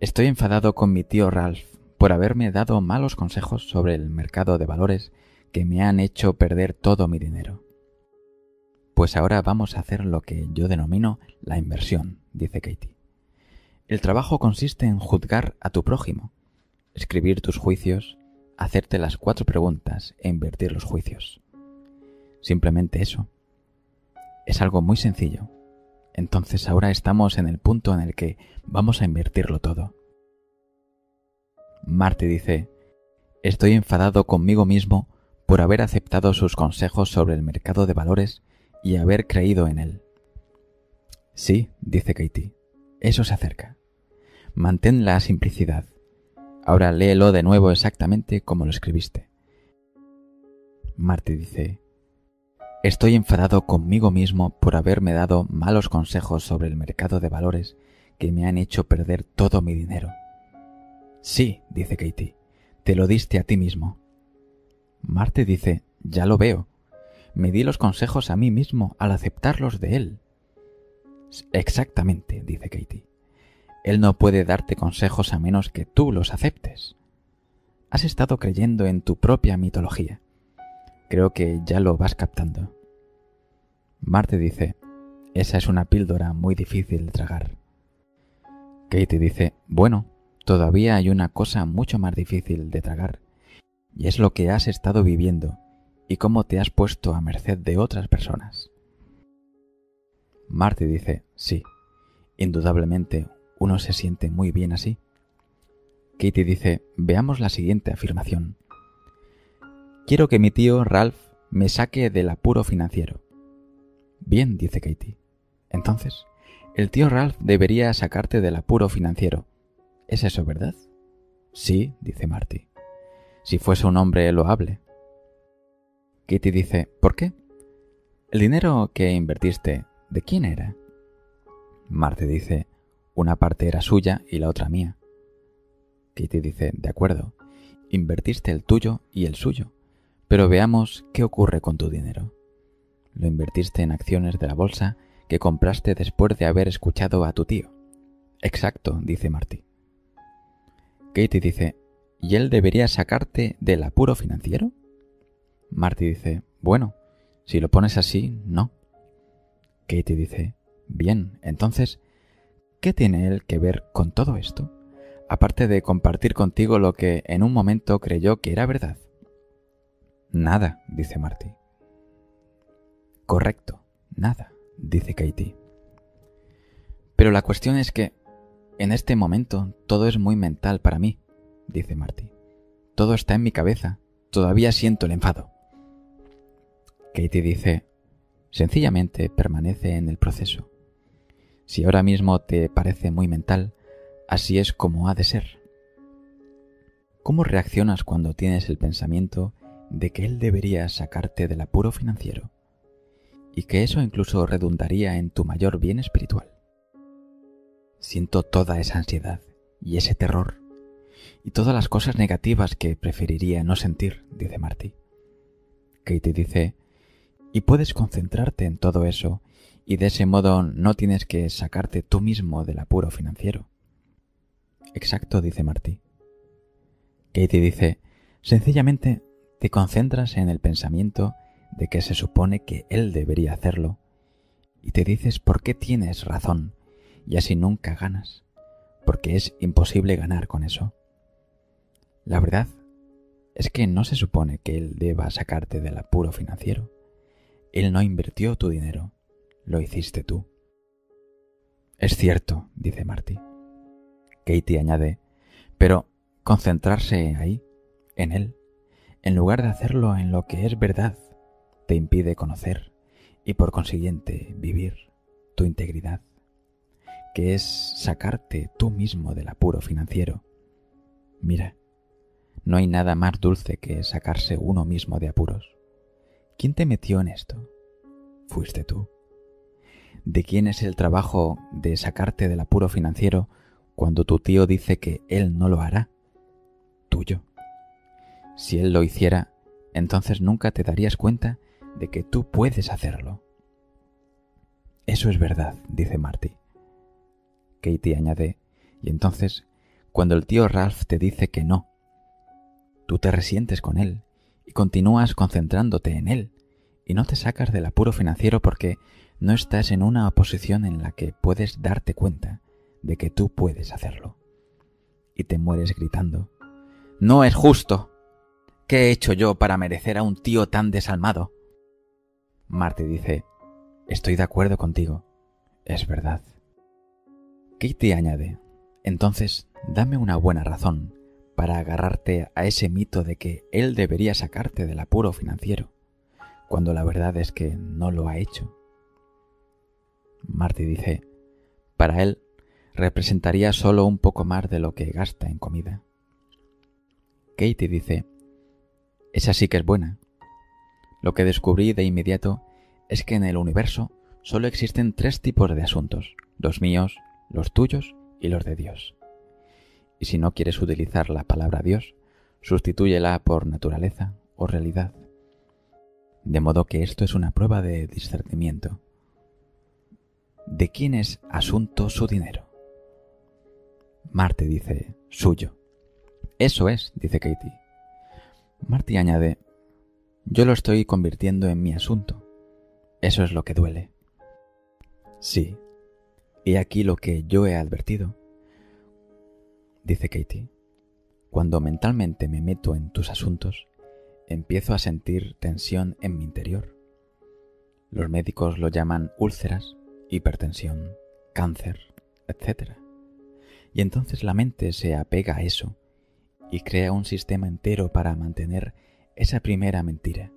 Estoy enfadado con mi tío Ralph por haberme dado malos consejos sobre el mercado de valores que me han hecho perder todo mi dinero. Pues ahora vamos a hacer lo que yo denomino la inversión, dice Katie. El trabajo consiste en juzgar a tu prójimo, escribir tus juicios, hacerte las cuatro preguntas e invertir los juicios. Simplemente eso. Es algo muy sencillo. Entonces ahora estamos en el punto en el que vamos a invertirlo todo. Marte dice, Estoy enfadado conmigo mismo por haber aceptado sus consejos sobre el mercado de valores y haber creído en él. Sí, dice Katie, eso se acerca. Mantén la simplicidad. Ahora léelo de nuevo exactamente como lo escribiste. Marte dice, Estoy enfadado conmigo mismo por haberme dado malos consejos sobre el mercado de valores que me han hecho perder todo mi dinero. Sí, dice Katie, te lo diste a ti mismo. Marte dice, ya lo veo. Me di los consejos a mí mismo al aceptarlos de él. Exactamente, dice Katie. Él no puede darte consejos a menos que tú los aceptes. Has estado creyendo en tu propia mitología. Creo que ya lo vas captando. Marte dice, esa es una píldora muy difícil de tragar. Katie dice, bueno, todavía hay una cosa mucho más difícil de tragar, y es lo que has estado viviendo y cómo te has puesto a merced de otras personas. Marte dice, sí, indudablemente uno se siente muy bien así. Katie dice, veamos la siguiente afirmación. Quiero que mi tío Ralph me saque del apuro financiero. Bien, dice Katie. Entonces, el tío Ralph debería sacarte del apuro financiero, ¿Es eso verdad? Sí, dice Marty. Si fuese un hombre loable. Kitty dice, ¿por qué? ¿El dinero que invertiste, de quién era? Marte dice, una parte era suya y la otra mía. Kitty dice, de acuerdo, invertiste el tuyo y el suyo, pero veamos qué ocurre con tu dinero. Lo invertiste en acciones de la bolsa que compraste después de haber escuchado a tu tío. Exacto, dice Marty. Katie dice, ¿y él debería sacarte del apuro financiero? Marty dice, bueno, si lo pones así, no. Katie dice, bien, entonces, ¿qué tiene él que ver con todo esto? Aparte de compartir contigo lo que en un momento creyó que era verdad. Nada, dice Marty. Correcto, nada, dice Katie. Pero la cuestión es que, en este momento, todo es muy mental para mí, dice Marty. Todo está en mi cabeza. Todavía siento el enfado. Katie dice, sencillamente permanece en el proceso. Si ahora mismo te parece muy mental, así es como ha de ser. ¿Cómo reaccionas cuando tienes el pensamiento de que él debería sacarte del apuro financiero? Y que eso incluso redundaría en tu mayor bien espiritual. Siento toda esa ansiedad y ese terror y todas las cosas negativas que preferiría no sentir, dice Marty. Katie dice, y puedes concentrarte en todo eso, y de ese modo no tienes que sacarte tú mismo del apuro financiero. Exacto, dice Marty. Katie dice, sencillamente te concentras en el pensamiento de que se supone que él debería hacerlo, y te dices por qué tienes razón, y así nunca ganas, porque es imposible ganar con eso. La verdad es que no se supone que él deba sacarte del apuro financiero. Él no invirtió tu dinero, lo hiciste tú. Es cierto, dice Marty. Katie añade, pero concentrarse ahí, en él, en lugar de hacerlo en lo que es verdad, te impide conocer y por consiguiente vivir tu integridad, que es sacarte tú mismo del apuro financiero. Mira, no hay nada más dulce que sacarse uno mismo de apuros. ¿Quién te metió en esto? Fuiste tú. ¿De quién es el trabajo de sacarte del apuro financiero cuando tu tío dice que él no lo hará? Tuyo. Si él lo hiciera, entonces nunca te darías cuenta de que tú puedes hacerlo. Eso es verdad, dice Marty. Katie añade, y entonces, cuando el tío Ralph te dice que no, tú te resientes con él y continúas concentrándote en él y no te sacas del apuro financiero porque no estás en una posición en la que puedes darte cuenta de que tú puedes hacerlo. Y te mueres gritando, No es justo. ¿Qué he hecho yo para merecer a un tío tan desalmado? Marte dice, Estoy de acuerdo contigo. Es verdad. Katie añade, Entonces, dame una buena razón para agarrarte a ese mito de que él debería sacarte del apuro financiero, cuando la verdad es que no lo ha hecho. Marty dice, para él representaría solo un poco más de lo que gasta en comida. Katie dice, esa sí que es buena. Lo que descubrí de inmediato es que en el universo solo existen tres tipos de asuntos, los míos, los tuyos y los de Dios y si no quieres utilizar la palabra Dios, sustitúyela por naturaleza o realidad. De modo que esto es una prueba de discernimiento. ¿De quién es asunto su dinero? Marte dice, suyo. Eso es, dice Katie. Marty añade, yo lo estoy convirtiendo en mi asunto. Eso es lo que duele. Sí, y aquí lo que yo he advertido dice Katie. Cuando mentalmente me meto en tus asuntos, empiezo a sentir tensión en mi interior. Los médicos lo llaman úlceras, hipertensión, cáncer, etc. Y entonces la mente se apega a eso y crea un sistema entero para mantener esa primera mentira.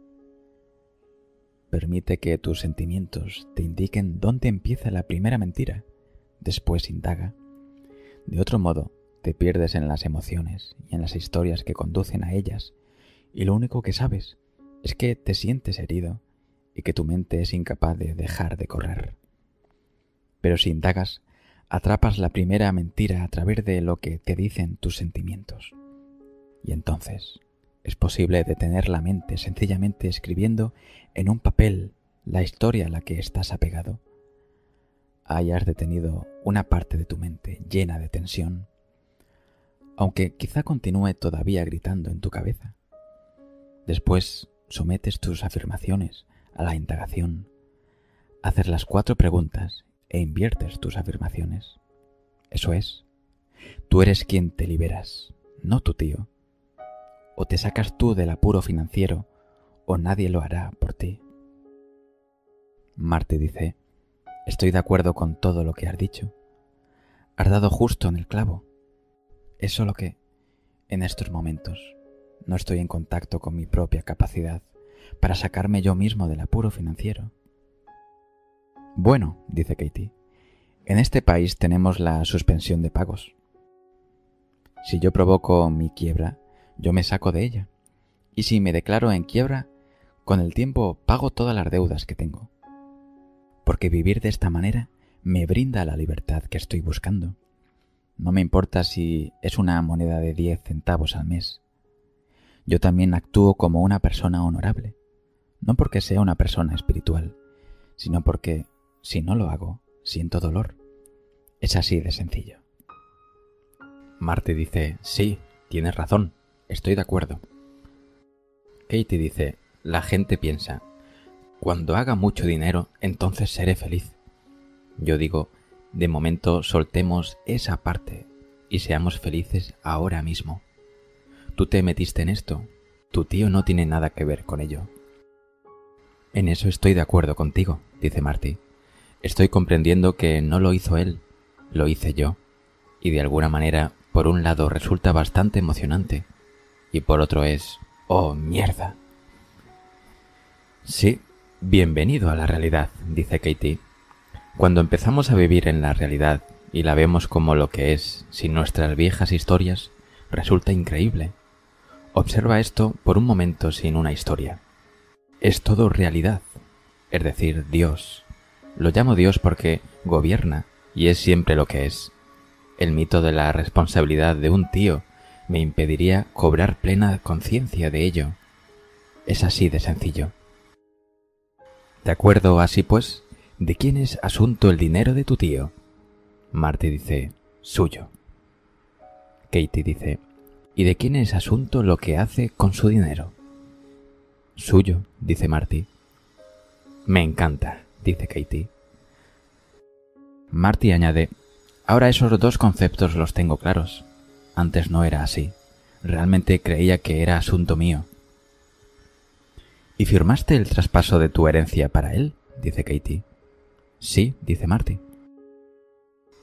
Permite que tus sentimientos te indiquen dónde empieza la primera mentira, después indaga. De otro modo, te pierdes en las emociones y en las historias que conducen a ellas, y lo único que sabes es que te sientes herido y que tu mente es incapaz de dejar de correr. Pero si indagas, atrapas la primera mentira a través de lo que te dicen tus sentimientos. Y entonces es posible detener la mente sencillamente escribiendo en un papel la historia a la que estás apegado. Hayas detenido una parte de tu mente llena de tensión, aunque quizá continúe todavía gritando en tu cabeza. Después sometes tus afirmaciones a la indagación, haces las cuatro preguntas e inviertes tus afirmaciones. Eso es, tú eres quien te liberas, no tu tío. O te sacas tú del apuro financiero, o nadie lo hará por ti. Marte dice, estoy de acuerdo con todo lo que has dicho. Has dado justo en el clavo. Es solo que, en estos momentos, no estoy en contacto con mi propia capacidad para sacarme yo mismo del apuro financiero. Bueno, dice Katie, en este país tenemos la suspensión de pagos. Si yo provoco mi quiebra, yo me saco de ella. Y si me declaro en quiebra, con el tiempo pago todas las deudas que tengo. Porque vivir de esta manera me brinda la libertad que estoy buscando. No me importa si es una moneda de 10 centavos al mes. Yo también actúo como una persona honorable, no porque sea una persona espiritual, sino porque, si no lo hago, siento dolor. Es así de sencillo. Marte dice, sí, tienes razón, estoy de acuerdo. Katie dice, la gente piensa, cuando haga mucho dinero, entonces seré feliz. Yo digo, de momento soltemos esa parte y seamos felices ahora mismo. Tú te metiste en esto, tu tío no tiene nada que ver con ello. En eso estoy de acuerdo contigo, dice Marty. Estoy comprendiendo que no lo hizo él, lo hice yo. Y de alguna manera, por un lado resulta bastante emocionante, y por otro es, oh, mierda. Sí, bienvenido a la realidad, dice Katie. Cuando empezamos a vivir en la realidad y la vemos como lo que es, sin nuestras viejas historias, resulta increíble. Observa esto por un momento sin una historia es todo realidad, es decir, Dios. Lo llamo Dios porque gobierna y es siempre lo que es. El mito de la responsabilidad de un tío me impediría cobrar plena conciencia de ello. Es así de sencillo. De acuerdo, así pues, ¿de quién es asunto el dinero de tu tío? Marty dice, suyo. Katie dice, ¿y de quién es asunto lo que hace con su dinero? Suyo, dice Marty. Me encanta, dice Katie. Marty añade, ahora esos dos conceptos los tengo claros. Antes no era así. Realmente creía que era asunto mío. ¿Y firmaste el traspaso de tu herencia para él? dice Katie. Sí, dice Marty.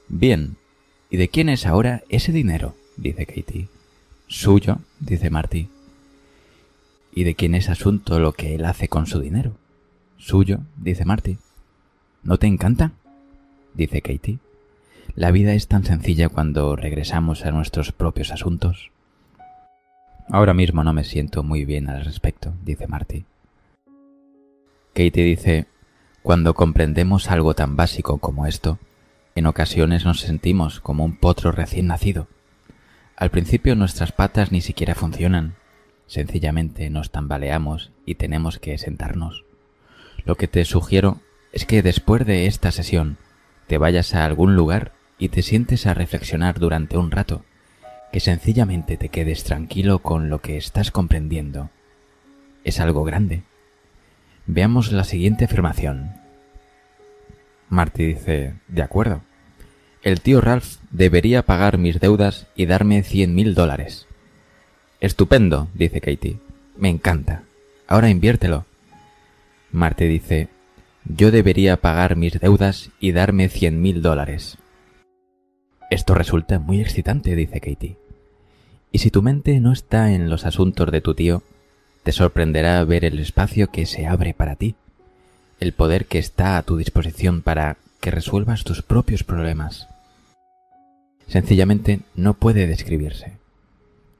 Bien. ¿Y de quién es ahora ese dinero? dice Katie. Suyo, dice Marty. ¿Y de quién es asunto lo que él hace con su dinero? Suyo, dice Marty. ¿No te encanta? dice Katie. La vida es tan sencilla cuando regresamos a nuestros propios asuntos. Ahora mismo no me siento muy bien al respecto, dice Marty. Katie dice, cuando comprendemos algo tan básico como esto, en ocasiones nos sentimos como un potro recién nacido. Al principio nuestras patas ni siquiera funcionan, Sencillamente nos tambaleamos y tenemos que sentarnos. Lo que te sugiero es que después de esta sesión te vayas a algún lugar y te sientes a reflexionar durante un rato, que sencillamente te quedes tranquilo con lo que estás comprendiendo. Es algo grande. Veamos la siguiente afirmación. Marty dice, de acuerdo. El tío Ralph debería pagar mis deudas y darme cien mil dólares. Estupendo, dice Katie. Me encanta. Ahora inviértelo. Marte dice, yo debería pagar mis deudas y darme cien mil dólares. Esto resulta muy excitante, dice Katie. Y si tu mente no está en los asuntos de tu tío, te sorprenderá ver el espacio que se abre para ti, el poder que está a tu disposición para que resuelvas tus propios problemas. Sencillamente no puede describirse.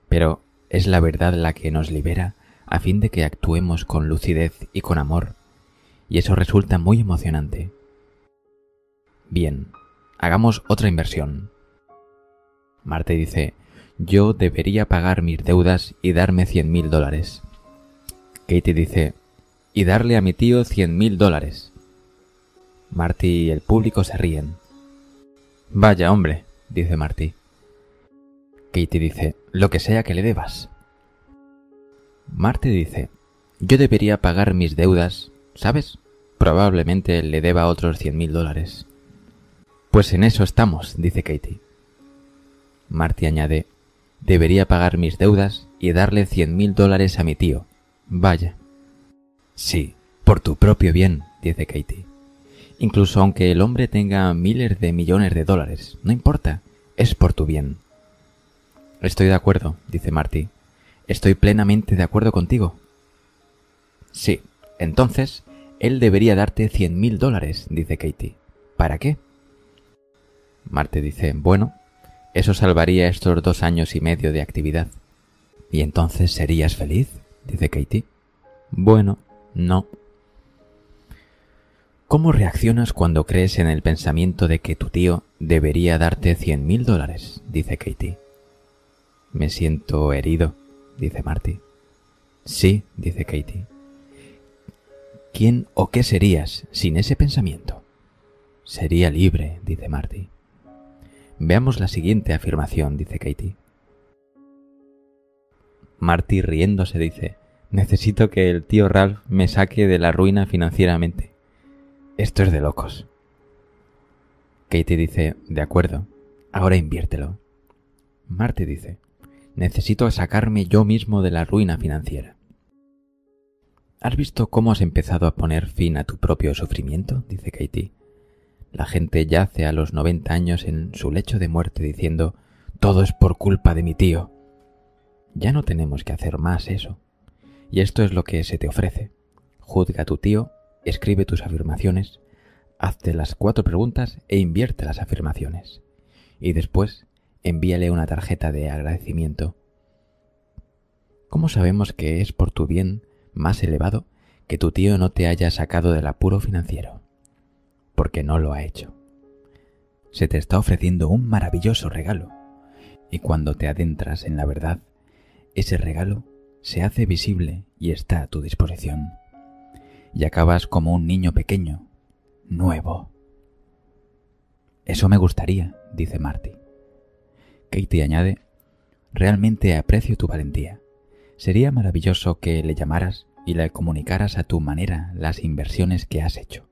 Pero es la verdad la que nos libera a fin de que actuemos con lucidez y con amor, y eso resulta muy emocionante. Bien, hagamos otra inversión. Marte dice, yo debería pagar mis deudas y darme cien mil dólares. Katie dice, y darle a mi tío cien mil dólares. Marty y el público se ríen. Vaya hombre, dice Marty. Katie dice, lo que sea que le debas. Marty dice, yo debería pagar mis deudas, ¿sabes? Probablemente le deba otros cien mil dólares. Pues en eso estamos, dice Katie. Marty añade, debería pagar mis deudas y darle cien mil dólares a mi tío. Vaya. Sí, por tu propio bien, dice Katie. Incluso aunque el hombre tenga miles de millones de dólares, no importa, es por tu bien. Estoy de acuerdo, dice Marty. Estoy plenamente de acuerdo contigo. Sí, entonces, él debería darte cien mil dólares, dice Katie. ¿Para qué? Marty dice, bueno, eso salvaría estos dos años y medio de actividad. ¿Y entonces serías feliz? dice Katie. Bueno, no. ¿Cómo reaccionas cuando crees en el pensamiento de que tu tío debería darte cien mil dólares? dice Katie. Me siento herido, dice Marty. Sí, dice Katie. ¿Quién o qué serías sin ese pensamiento? Sería libre, dice Marty. Veamos la siguiente afirmación, dice Katie. Marty riéndose dice, necesito que el tío Ralph me saque de la ruina financieramente. Esto es de locos. Katie dice, de acuerdo, ahora inviértelo. Marty dice, necesito sacarme yo mismo de la ruina financiera. ¿Has visto cómo has empezado a poner fin a tu propio sufrimiento? dice Katie. La gente yace a los 90 años en su lecho de muerte diciendo, todo es por culpa de mi tío. Ya no tenemos que hacer más eso. Y esto es lo que se te ofrece. Juzga a tu tío, escribe tus afirmaciones, hazte las cuatro preguntas e invierte las afirmaciones. Y después envíale una tarjeta de agradecimiento. ¿Cómo sabemos que es por tu bien más elevado que tu tío no te haya sacado del apuro financiero? porque no lo ha hecho. Se te está ofreciendo un maravilloso regalo, y cuando te adentras en la verdad, ese regalo se hace visible y está a tu disposición. Y acabas como un niño pequeño, nuevo. Eso me gustaría, dice Marty. Katie añade, realmente aprecio tu valentía. Sería maravilloso que le llamaras y le comunicaras a tu manera las inversiones que has hecho.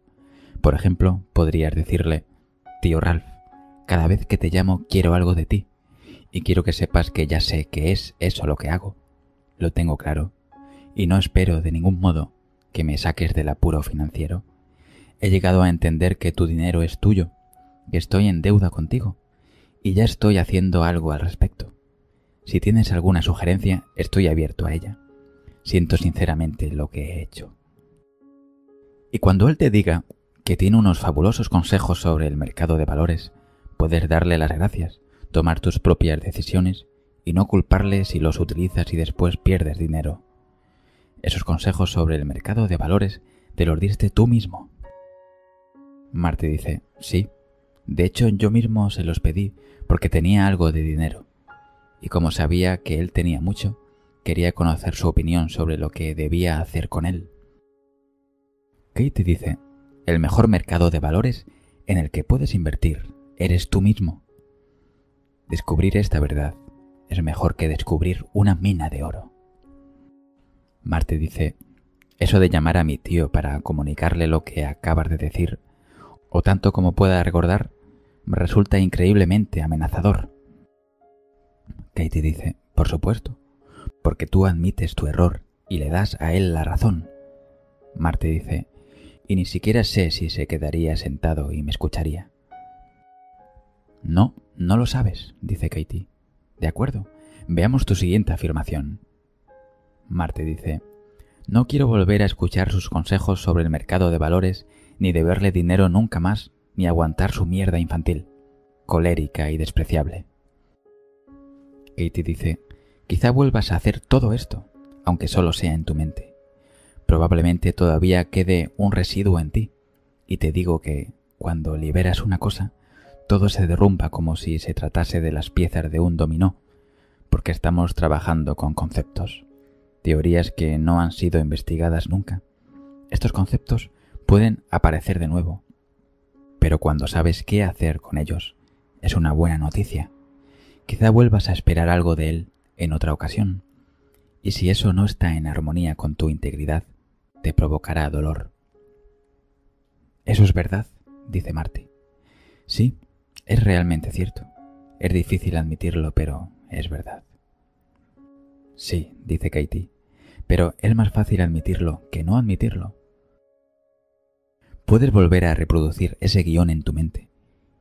Por ejemplo, podrías decirle, tío Ralph, cada vez que te llamo quiero algo de ti, y quiero que sepas que ya sé que es eso lo que hago. Lo tengo claro, y no espero de ningún modo que me saques del apuro financiero. He llegado a entender que tu dinero es tuyo, que estoy en deuda contigo, y ya estoy haciendo algo al respecto. Si tienes alguna sugerencia, estoy abierto a ella. Siento sinceramente lo que he hecho. Y cuando él te diga que tiene unos fabulosos consejos sobre el mercado de valores, puedes darle las gracias, tomar tus propias decisiones y no culparle si los utilizas y después pierdes dinero. Esos consejos sobre el mercado de valores te los diste tú mismo. Marte dice, sí, de hecho yo mismo se los pedí porque tenía algo de dinero, y como sabía que él tenía mucho, quería conocer su opinión sobre lo que debía hacer con él. Kate dice, el mejor mercado de valores en el que puedes invertir eres tú mismo. Descubrir esta verdad es mejor que descubrir una mina de oro. Marte dice, eso de llamar a mi tío para comunicarle lo que acabas de decir, o tanto como pueda recordar, me resulta increíblemente amenazador. Katie dice, por supuesto, porque tú admites tu error y le das a él la razón. Marte dice, y ni siquiera sé si se quedaría sentado y me escucharía. No, no lo sabes, dice Katie. De acuerdo, veamos tu siguiente afirmación. Marte dice, no quiero volver a escuchar sus consejos sobre el mercado de valores, ni deberle dinero nunca más, ni aguantar su mierda infantil, colérica y despreciable. Katie dice, quizá vuelvas a hacer todo esto, aunque solo sea en tu mente. Probablemente todavía quede un residuo en ti, y te digo que, cuando liberas una cosa, todo se derrumba como si se tratase de las piezas de un dominó, porque estamos trabajando con conceptos, teorías que no han sido investigadas nunca. Estos conceptos pueden aparecer de nuevo, pero cuando sabes qué hacer con ellos, es una buena noticia. Quizá vuelvas a esperar algo de él en otra ocasión, y si eso no está en armonía con tu integridad, te provocará dolor. Eso es verdad, dice Marty. Sí, es realmente cierto. Es difícil admitirlo, pero es verdad. Sí, dice Katie, pero es más fácil admitirlo que no admitirlo. Puedes volver a reproducir ese guion en tu mente,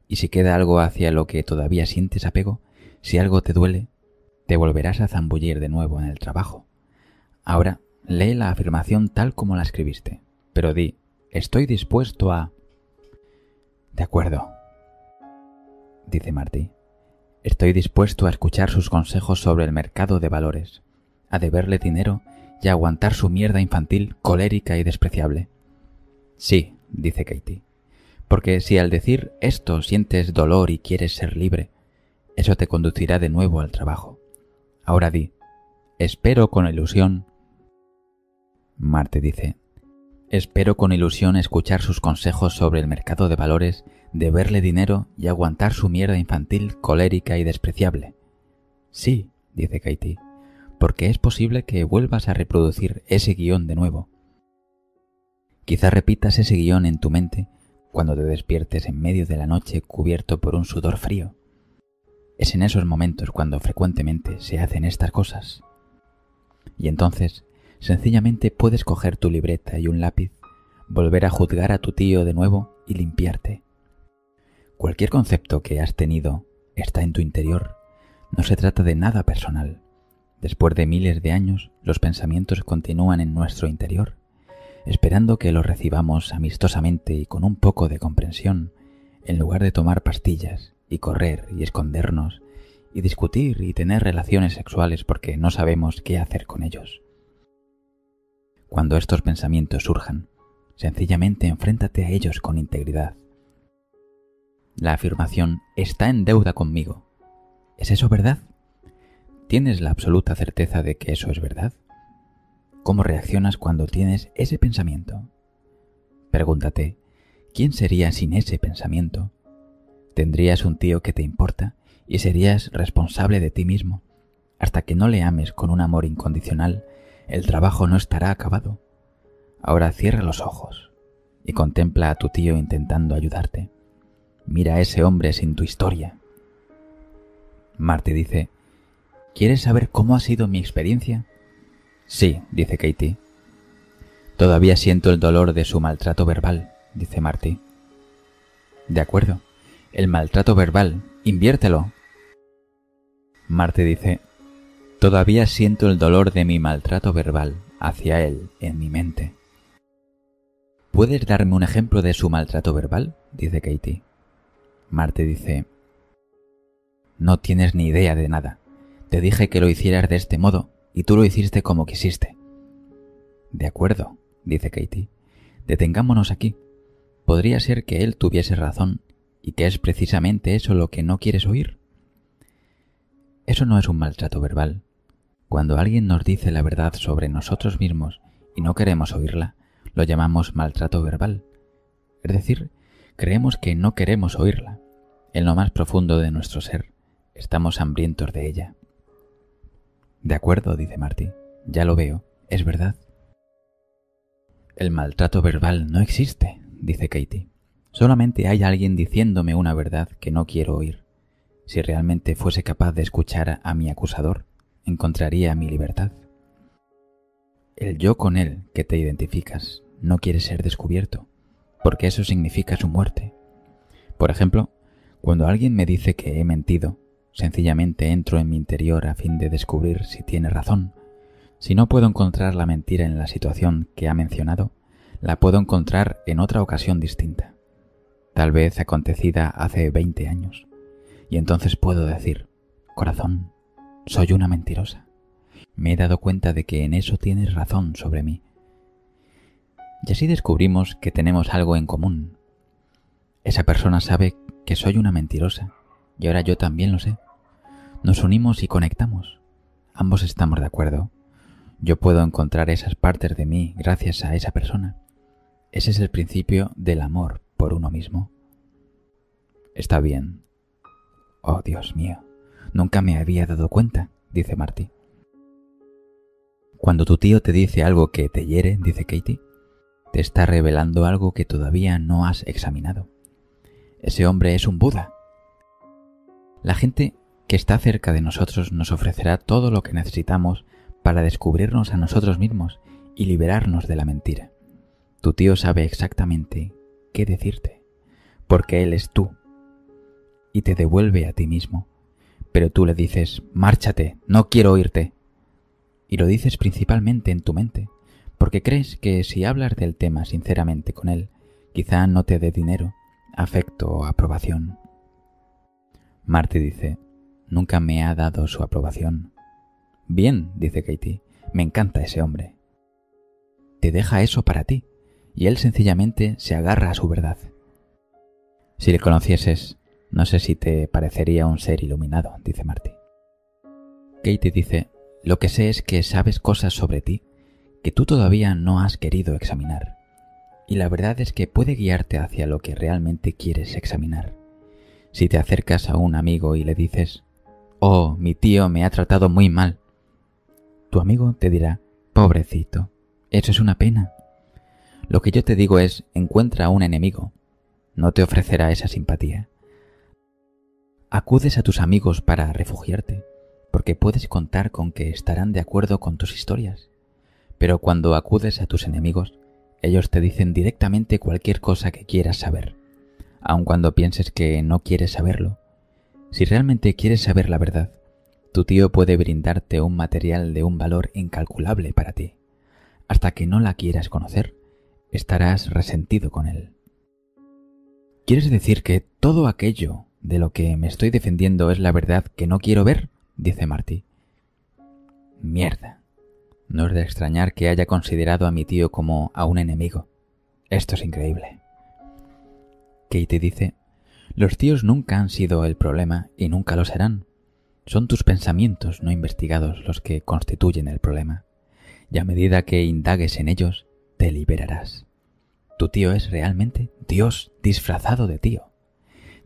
y si queda algo hacia lo que todavía sientes apego, si algo te duele, te volverás a zambullir de nuevo en el trabajo. Ahora, lee la afirmación tal como la escribiste, pero di, estoy dispuesto a... De acuerdo, dice Marty. Estoy dispuesto a escuchar sus consejos sobre el mercado de valores, a deberle dinero y a aguantar su mierda infantil, colérica y despreciable. Sí, dice Katie, porque si al decir esto sientes dolor y quieres ser libre, eso te conducirá de nuevo al trabajo. Ahora di, espero con ilusión. Marte dice, espero con ilusión escuchar sus consejos sobre el mercado de valores, de verle dinero y aguantar su mierda infantil, colérica y despreciable. Sí, dice Katie, porque es posible que vuelvas a reproducir ese guion de nuevo. Quizá repitas ese guion en tu mente cuando te despiertes en medio de la noche cubierto por un sudor frío es en esos momentos cuando frecuentemente se hacen estas cosas. Y entonces, sencillamente puedes coger tu libreta y un lápiz, volver a juzgar a tu tío de nuevo y limpiarte. Cualquier concepto que has tenido está en tu interior. No se trata de nada personal. Después de miles de años, los pensamientos continúan en nuestro interior, esperando que los recibamos amistosamente y con un poco de comprensión, en lugar de tomar pastillas y correr y escondernos y discutir y tener relaciones sexuales porque no sabemos qué hacer con ellos. Cuando estos pensamientos surjan, sencillamente enfréntate a ellos con integridad. La afirmación está en deuda conmigo. ¿Es eso verdad? ¿Tienes la absoluta certeza de que eso es verdad? ¿Cómo reaccionas cuando tienes ese pensamiento? Pregúntate, ¿quién sería sin ese pensamiento? Tendrías un tío que te importa y serías responsable de ti mismo. Hasta que no le ames con un amor incondicional, el trabajo no estará acabado. Ahora cierra los ojos y contempla a tu tío intentando ayudarte. Mira a ese hombre sin tu historia. Marte dice, ¿quieres saber cómo ha sido mi experiencia? Sí, dice Katie. Todavía siento el dolor de su maltrato verbal, dice Marty. De acuerdo. El maltrato verbal, inviértelo. Marte dice, todavía siento el dolor de mi maltrato verbal hacia él en mi mente. ¿Puedes darme un ejemplo de su maltrato verbal? dice Katie. Marte dice, no tienes ni idea de nada. Te dije que lo hicieras de este modo y tú lo hiciste como quisiste. De acuerdo, dice Katie. Detengámonos aquí. Podría ser que él tuviese razón y que es precisamente eso lo que no quieres oír. Eso no es un maltrato verbal. Cuando alguien nos dice la verdad sobre nosotros mismos y no queremos oírla, lo llamamos maltrato verbal. Es decir, creemos que no queremos oírla. En lo más profundo de nuestro ser, estamos hambrientos de ella. De acuerdo, dice Marty. Ya lo veo, es verdad. El maltrato verbal no existe, dice Katie. Solamente hay alguien diciéndome una verdad que no quiero oír. Si realmente fuese capaz de escuchar a mi acusador, encontraría mi libertad. El yo con él que te identificas no quiere ser descubierto, porque eso significa su muerte. Por ejemplo, cuando alguien me dice que he mentido, sencillamente entro en mi interior a fin de descubrir si tiene razón. Si no puedo encontrar la mentira en la situación que ha mencionado, la puedo encontrar en otra ocasión distinta tal vez acontecida hace 20 años. Y entonces puedo decir, corazón, soy una mentirosa. me he dado cuenta de que en eso tienes razón sobre mí. Y así descubrimos que tenemos algo en común. Esa persona sabe que soy una mentirosa, y ahora yo también lo sé. Nos unimos y conectamos. Ambos estamos de acuerdo. Yo puedo encontrar esas partes de mí gracias a esa persona. Ese es el principio del amor por uno mismo. Está bien. Oh, Dios mío, nunca me había dado cuenta, dice Marty. Cuando tu tío te dice algo que te hiere, dice Katie, te está revelando algo que todavía no has examinado. Ese hombre es un Buda. La gente que está cerca de nosotros nos ofrecerá todo lo que necesitamos para descubrirnos a nosotros mismos y liberarnos de la mentira. Tu tío sabe exactamente qué decirte, porque él es tú, y te devuelve a ti mismo. Pero tú le dices, márchate, no quiero oírte. Y lo dices principalmente en tu mente, porque crees que si hablas del tema sinceramente con él, quizá no te dé dinero, afecto o aprobación. Marty dice, nunca me ha dado su aprobación. Bien, dice Katie, me encanta ese hombre. Te deja eso para ti, y él sencillamente se agarra a su verdad. Si le conocieses, no sé si te parecería un ser iluminado, dice Marty. Katie dice, lo que sé es que sabes cosas sobre ti que tú todavía no has querido examinar. Y la verdad es que puede guiarte hacia lo que realmente quieres examinar. Si te acercas a un amigo y le dices, Oh, mi tío me ha tratado muy mal, tu amigo te dirá, pobrecito, eso es una pena. Lo que yo te digo es, encuentra a un enemigo. No te ofrecerá esa simpatía. Acudes a tus amigos para refugiarte, porque puedes contar con que estarán de acuerdo con tus historias. Pero cuando acudes a tus enemigos, ellos te dicen directamente cualquier cosa que quieras saber, aun cuando pienses que no quieres saberlo. Si realmente quieres saber la verdad, tu tío puede brindarte un material de un valor incalculable para ti. Hasta que no la quieras conocer, estarás resentido con él. ¿Quieres decir que todo aquello de lo que me estoy defendiendo es la verdad que no quiero ver? dice Marty. Mierda. No es de extrañar que haya considerado a mi tío como a un enemigo. Esto es increíble. Katie dice, los tíos nunca han sido el problema y nunca lo serán. Son tus pensamientos no investigados los que constituyen el problema. Y a medida que indagues en ellos, te liberarás. Tu tío es realmente Dios disfrazado de tío.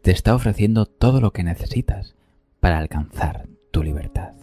Te está ofreciendo todo lo que necesitas para alcanzar tu libertad.